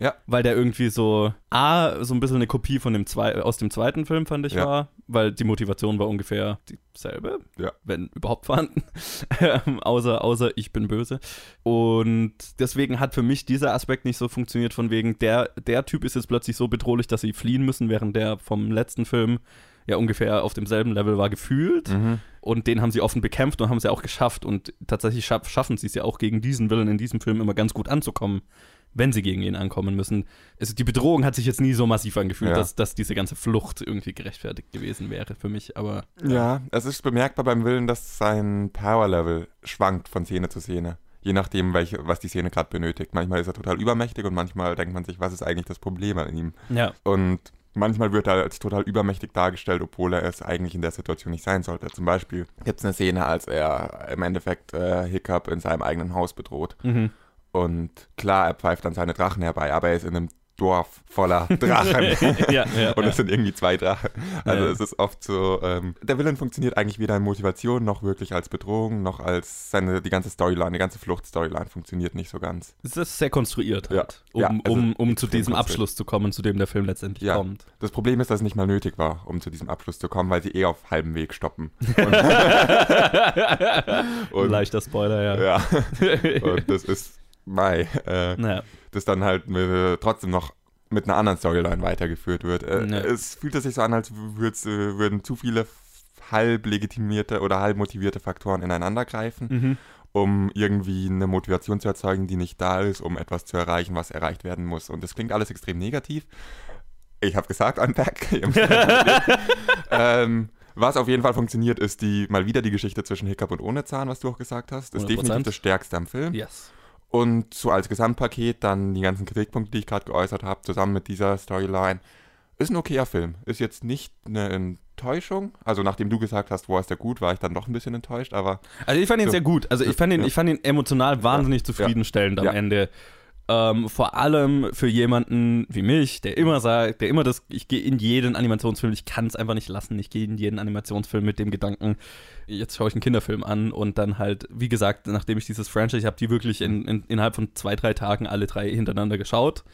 Ja. Weil der irgendwie so, A, so ein bisschen eine Kopie von dem zwei, aus dem zweiten Film, fand ich Ja. war, weil die Motivation war ungefähr dieselbe, Ja. wenn überhaupt vorhanden, Ähm, außer, außer ich bin böse. Und deswegen hat für mich dieser Aspekt nicht so funktioniert, von wegen, der, der Typ ist jetzt plötzlich so bedrohlich, dass sie fliehen müssen, während der vom letzten Film ja ungefähr auf demselben Level war gefühlt. Mhm. Und den haben sie offen bekämpft und haben sie auch geschafft. Und tatsächlich schaff, schaffen sie es ja auch gegen diesen Willen in diesem Film immer ganz gut anzukommen, wenn sie gegen ihn ankommen müssen. Also die Bedrohung hat sich jetzt nie so massiv angefühlt, Ja. dass, dass diese ganze Flucht irgendwie gerechtfertigt gewesen wäre für mich. Aber Ja, es ist bemerkbar beim Willen, dass sein Power-Level schwankt von Szene zu Szene. Je nachdem, welche, was die Szene gerade benötigt. Manchmal ist er total übermächtig und manchmal denkt man sich, was ist eigentlich das Problem an ihm? Ja. Und manchmal wird er als total übermächtig dargestellt, obwohl er es eigentlich in der Situation nicht sein sollte. Zum Beispiel gibt es eine Szene, als er im Endeffekt äh, Hiccup in seinem eigenen Haus bedroht. Mhm. Und klar, er pfeift dann seine Drachen herbei, aber er ist in einem Dorf voller Drachen. ja, ja, Und ja. es sind irgendwie zwei Drachen. Also Ja. es ist oft so, ähm, der Villain funktioniert eigentlich weder in Motivation, noch wirklich als Bedrohung, noch als seine, die ganze Storyline, die ganze Fluchtstoryline funktioniert nicht so ganz. Es ist sehr konstruiert Ja. halt, um, Ja, also um, um zu diesem. Abschluss zu kommen, zu dem der Film letztendlich Ja. kommt. Das Problem ist, dass es nicht mal nötig war, um zu diesem Abschluss zu kommen, weil sie eh auf halbem Weg stoppen. Und- Leichter Spoiler, ja. Ja. Und das ist Mai. Äh, Naja. das dann halt mit, äh, trotzdem noch mit einer anderen Storyline weitergeführt wird. Äh, Ja. Es fühlt sich so an, als äh, würden zu viele halb legitimierte oder halb motivierte Faktoren ineinander greifen, Mhm. um irgendwie eine Motivation zu erzeugen, die nicht da ist, um etwas zu erreichen, was erreicht werden muss. Und das klingt alles extrem negativ. Ich habe gesagt, I'm back. Ähm, was auf jeden Fall funktioniert, ist die mal wieder die Geschichte zwischen Hiccup und ohne Zahn, was du auch gesagt hast. Ist 100%. definitiv das Stärkste am Film. Yes. Und so als Gesamtpaket dann die ganzen Kritikpunkte, die ich gerade geäußert habe, zusammen mit dieser Storyline. Ist ein okayer Film. Ist jetzt nicht eine Enttäuschung. Also nachdem du gesagt hast, wo ist der gut, war ich dann doch ein bisschen enttäuscht, aber Also ich fand ihn So. sehr gut. Also ich fand ihn, Ja. ich fand ihn emotional wahnsinnig zufriedenstellend Ja. am Ende. Ähm, vor allem für jemanden wie mich, der immer sagt, der immer das, ich gehe in jeden Animationsfilm, ich kann es einfach nicht lassen, ich gehe in jeden Animationsfilm mit dem Gedanken, jetzt schaue ich einen Kinderfilm an und dann halt, wie gesagt, nachdem ich dieses Franchise, ich habe die wirklich in, in, innerhalb von zwei, drei Tagen alle drei hintereinander geschaut.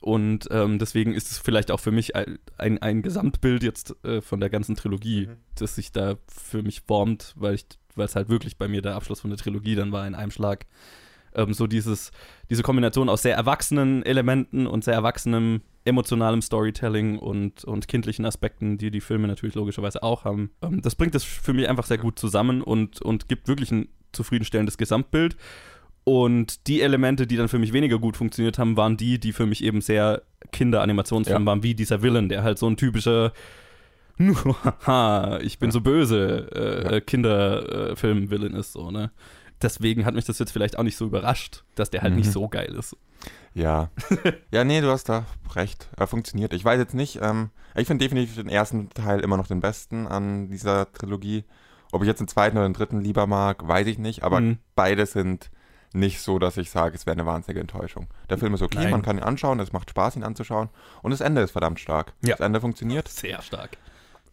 Und ähm, deswegen ist es vielleicht auch für mich ein, ein, ein Gesamtbild jetzt äh, von der ganzen Trilogie, das sich da für mich formt, weil es halt wirklich bei mir der Abschluss von der Trilogie dann war in einem Schlag. Ähm, so dieses, diese Kombination aus sehr erwachsenen Elementen und sehr erwachsenem emotionalem Storytelling und, und kindlichen Aspekten, die die Filme natürlich logischerweise auch haben. Ähm, das bringt es für mich einfach sehr gut zusammen und, und gibt wirklich ein zufriedenstellendes Gesamtbild. Und die Elemente, die dann für mich weniger gut funktioniert haben, waren die, die für mich eben sehr Kinder-Animationsfilme Ja. waren, wie dieser Villain, der halt so ein typischer ich bin so böse äh. Kinderfilm-Villain ist so, ne? Deswegen hat mich das jetzt vielleicht auch nicht so überrascht, dass der halt Mhm. nicht so geil ist. ja. ja, nee, du hast da recht. Er funktioniert. Ich weiß jetzt nicht, ähm, ich finde definitiv den ersten Teil immer noch den besten an dieser Trilogie. Ob ich jetzt den zweiten oder den dritten lieber mag, weiß ich nicht, aber Mhm. beide sind nicht so, dass ich sage, es wäre eine wahnsinnige Enttäuschung. Der Film ist okay, Nein. man kann ihn anschauen, es macht Spaß, ihn anzuschauen. Und das Ende ist verdammt stark. Ja. Das Ende funktioniert. Sehr stark.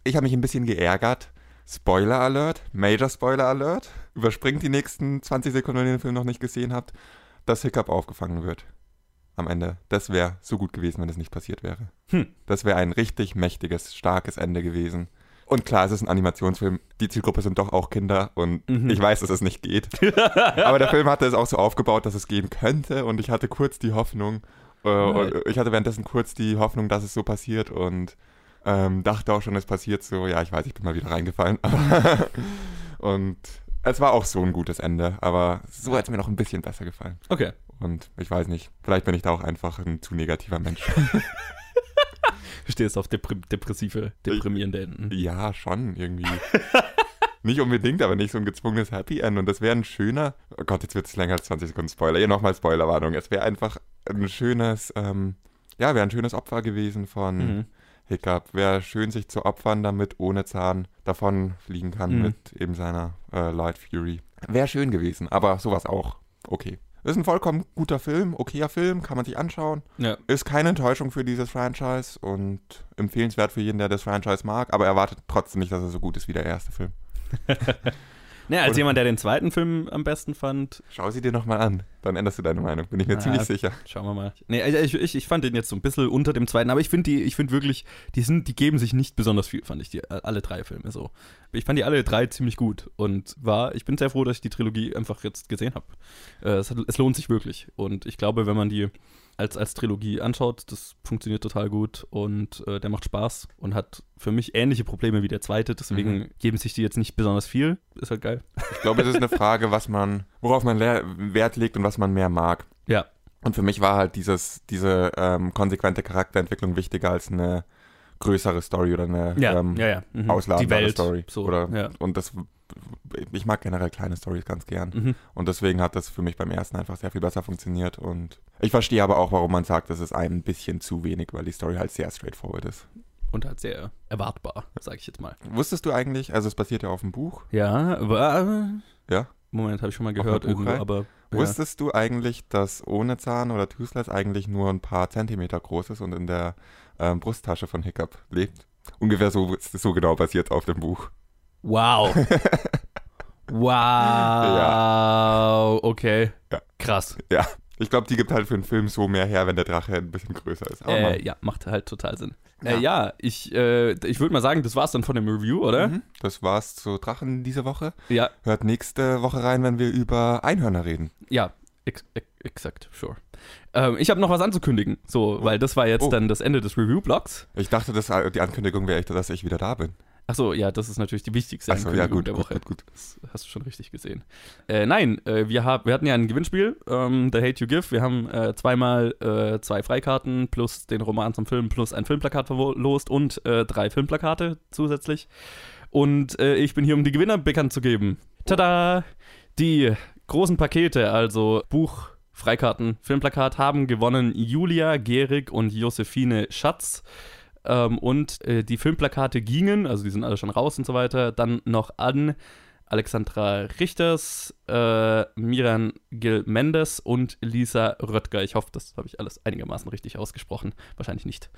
Ich habe mich ein bisschen geärgert. Spoiler Alert, Major Spoiler Alert. Überspringt die nächsten 20 Sekunden, wenn ihr den Film noch nicht gesehen habt, dass Hiccup aufgefangen wird. Am Ende. Das wäre so gut gewesen, wenn das nicht passiert wäre. Hm. Das wäre ein richtig mächtiges, starkes Ende gewesen. Und klar, es ist ein Animationsfilm. Die Zielgruppe sind doch auch Kinder und Mhm. ich weiß, dass es nicht geht. Aber der Film hatte es auch so aufgebaut, dass es gehen könnte und ich hatte kurz die Hoffnung, äh, und ich hatte währenddessen kurz die Hoffnung, dass es so passiert und ähm, dachte auch schon, es passiert so. Ja, ich weiß, ich bin mal wieder reingefallen. Und es war auch so ein gutes Ende, aber so hat es mir noch ein bisschen besser gefallen. Okay. Und ich weiß nicht, vielleicht bin ich da auch einfach ein zu negativer Mensch. Du stehst auf depri depressive, deprimierende Enden. ja, schon, irgendwie. Nicht unbedingt, aber nicht so ein gezwungenes Happy End. Und das wäre ein schöner. Oh Gott, jetzt wird es länger als 20 Sekunden Spoiler. Hier nochmal Spoilerwarnung. Es wäre einfach ein schönes, ähm, ja, wäre ein schönes Opfer gewesen von Mhm. Hiccup. Wäre schön, sich zu opfern, damit ohne Zahn davon fliegen kann Mhm. mit eben seiner äh, Light Fury. Wäre schön gewesen, aber sowas auch. Okay. Ist ein vollkommen guter Film, okayer Film, kann man sich anschauen. Ja. Ist keine Enttäuschung für dieses Franchise und empfehlenswert für jeden, der das Franchise mag, aber erwartet trotzdem nicht, dass er so gut ist wie der erste Film. Naja, als Und- jemand, der den zweiten Film am besten fand, Schau sie dir nochmal an, dann änderst du deine Meinung, bin ich mir Ah, ziemlich sicher. schauen wir mal. Nee, also ich, ich, ich fand den jetzt so ein bisschen unter dem zweiten, aber ich finde die, ich finde wirklich, die sind, die geben sich nicht besonders viel, fand ich, die, alle drei Filme so. Ich fand die alle drei ziemlich gut und war, ich bin sehr froh, dass ich die Trilogie einfach jetzt gesehen habe. Äh, es, es lohnt sich wirklich und ich glaube, wenn man die als, als Trilogie anschaut, das funktioniert total gut und äh, der macht Spaß und hat für mich ähnliche Probleme wie der zweite, deswegen Mhm. geben sich die jetzt nicht besonders viel. Ist halt geil. Ich glaube, es ist eine Frage, was man, worauf man Wert legt und was man mehr mag. Ja. Und für mich war halt dieses, diese ähm, konsequente Charakterentwicklung wichtiger als eine größere Story oder eine Ja, ähm, ja, ja. Mhm. ausladendere Die Welt, Story. so, oder, ja. Und das, ich mag generell kleine Stories ganz gern. Mhm. Und deswegen hat das für mich beim ersten einfach sehr viel besser funktioniert. Und ich verstehe aber auch, warum man sagt, das ist ein bisschen zu wenig, weil die Story halt sehr straightforward ist. Und halt sehr erwartbar, sage ich jetzt mal. Wusstest du eigentlich, also es basiert ja auf dem Buch, Ja, aber. Ja? Moment, habe ich schon mal gehört irgendwo, aber. Ja. Wusstest du eigentlich, dass ohne Zahn oder Toothless eigentlich nur ein paar Zentimeter groß ist und in der ähm, Brusttasche von Hiccup lebt? Ungefähr so, so genau basiert auf dem Buch. Wow. wow. Okay. Ja. Krass. Ja, ich glaube, die gibt halt für einen Film so mehr her, wenn der Drache ein bisschen größer ist. Äh, ja, macht halt total Sinn. Ja. Ja, äh, ja ich, äh, ich würde mal sagen, das war's dann von dem Review, oder? Mhm. Das war's zu Drachen diese Woche. Ja, Hört nächste Woche rein, wenn wir über Einhörner reden. ja, ex ex exakt, sure. Ähm, ich habe noch was anzukündigen, so, weil das war jetzt Oh. dann das Ende des Review-Blogs. Ich dachte, dass äh, die Ankündigung wäre echt, dass ich wieder da bin. Achso, ja, das ist natürlich die wichtigste Achso, ja, Ankündigung gut, der gut, Woche. gut, gut. Das hast du schon richtig gesehen. Äh, nein, äh, wir, hab, wir hatten ja ein Gewinnspiel, ähm, The Hate You Give. Wir haben äh, zweimal äh, zwei Freikarten plus den Roman zum Film plus ein Filmplakat verlost und äh, drei Filmplakate zusätzlich. Und ich bin hier, um die Gewinner bekannt zu geben. Tada! Die großen Pakete, also Buch, Freikarten, Filmplakat, haben gewonnen Julia Gehrig und Josephine Schatz. Ähm, und äh, die Filmplakate gingen, also die sind alle schon raus und so weiter, dann noch an Alexandra Richters, äh, Miran Gil Mendes und Lisa Röttger. Ich hoffe, das habe ich alles einigermaßen richtig ausgesprochen. Wahrscheinlich nicht.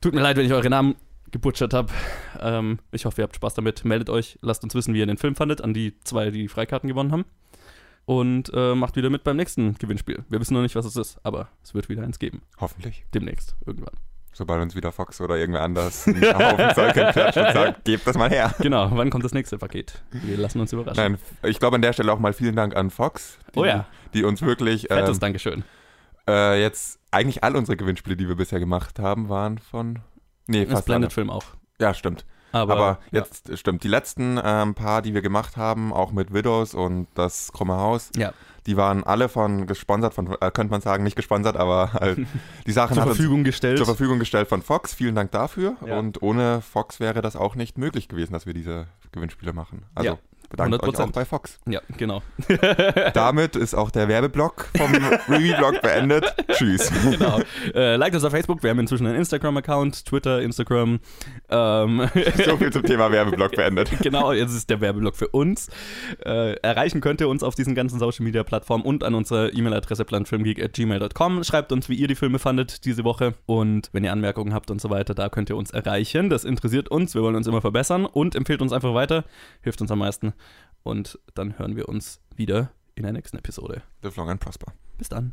Tut mir leid, wenn ich eure Namen gebutschert habe. Ähm, ich hoffe, ihr habt Spaß damit. Meldet euch, lasst uns wissen, wie ihr den Film fandet, an die zwei, die die Freikarten gewonnen haben. Und äh, macht wieder mit beim nächsten Gewinnspiel. Wir wissen noch nicht, was es ist, aber es wird wieder eins geben. Hoffentlich. Demnächst, irgendwann. Sobald uns wieder Fox oder irgendwer anders einen Haufen Zeug klatscht und sagt, gebt das mal her. Genau, wann kommt das nächste Paket? Wir lassen uns überraschen. Nein, ich glaube an der Stelle auch mal vielen Dank an Fox, die, Oh ja. die uns wirklich Fettes ähm, Dankeschön. äh, jetzt eigentlich all unsere Gewinnspiele, die wir bisher gemacht haben, waren von nee Das fast alle. Blended Film auch. Ja, stimmt. Aber, Aber, ja. jetzt stimmt. Die letzten ähm, paar, die wir gemacht haben, auch mit Widows und das Krumme Haus, Ja. die waren alle von gesponsert, von äh, könnte man sagen, nicht gesponsert, aber halt die Sachen zur Verfügung gestellt. zur Verfügung gestellt von Fox. Vielen Dank dafür. Ja. Und ohne Fox wäre das auch nicht möglich gewesen, dass wir diese Gewinnspiele machen. Also Bedankt euch 100%. auch bei Fox. ja, genau. Damit ist auch der Werbeblock vom Review-Blog beendet. Tschüss. genau. Äh, liked uns auf Facebook. Wir haben inzwischen einen Instagram-Account, Twitter, Instagram. Ähm, So viel zum Thema Werbeblock beendet. genau, jetzt ist der Werbeblock für uns. Äh, erreichen könnt ihr uns auf diesen ganzen Social Media Plattformen und an unserer E-Mail-Adresse planfilmgeek.gmail.com. Schreibt uns, wie ihr die Filme fandet diese Woche. Und wenn ihr Anmerkungen habt und so weiter, da könnt ihr uns erreichen. Das interessiert uns. Wir wollen uns immer verbessern und empfehlt uns einfach weiter. Hilft uns am meisten. Und dann hören wir uns wieder in der nächsten Episode. Live long and prosper. Bis dann.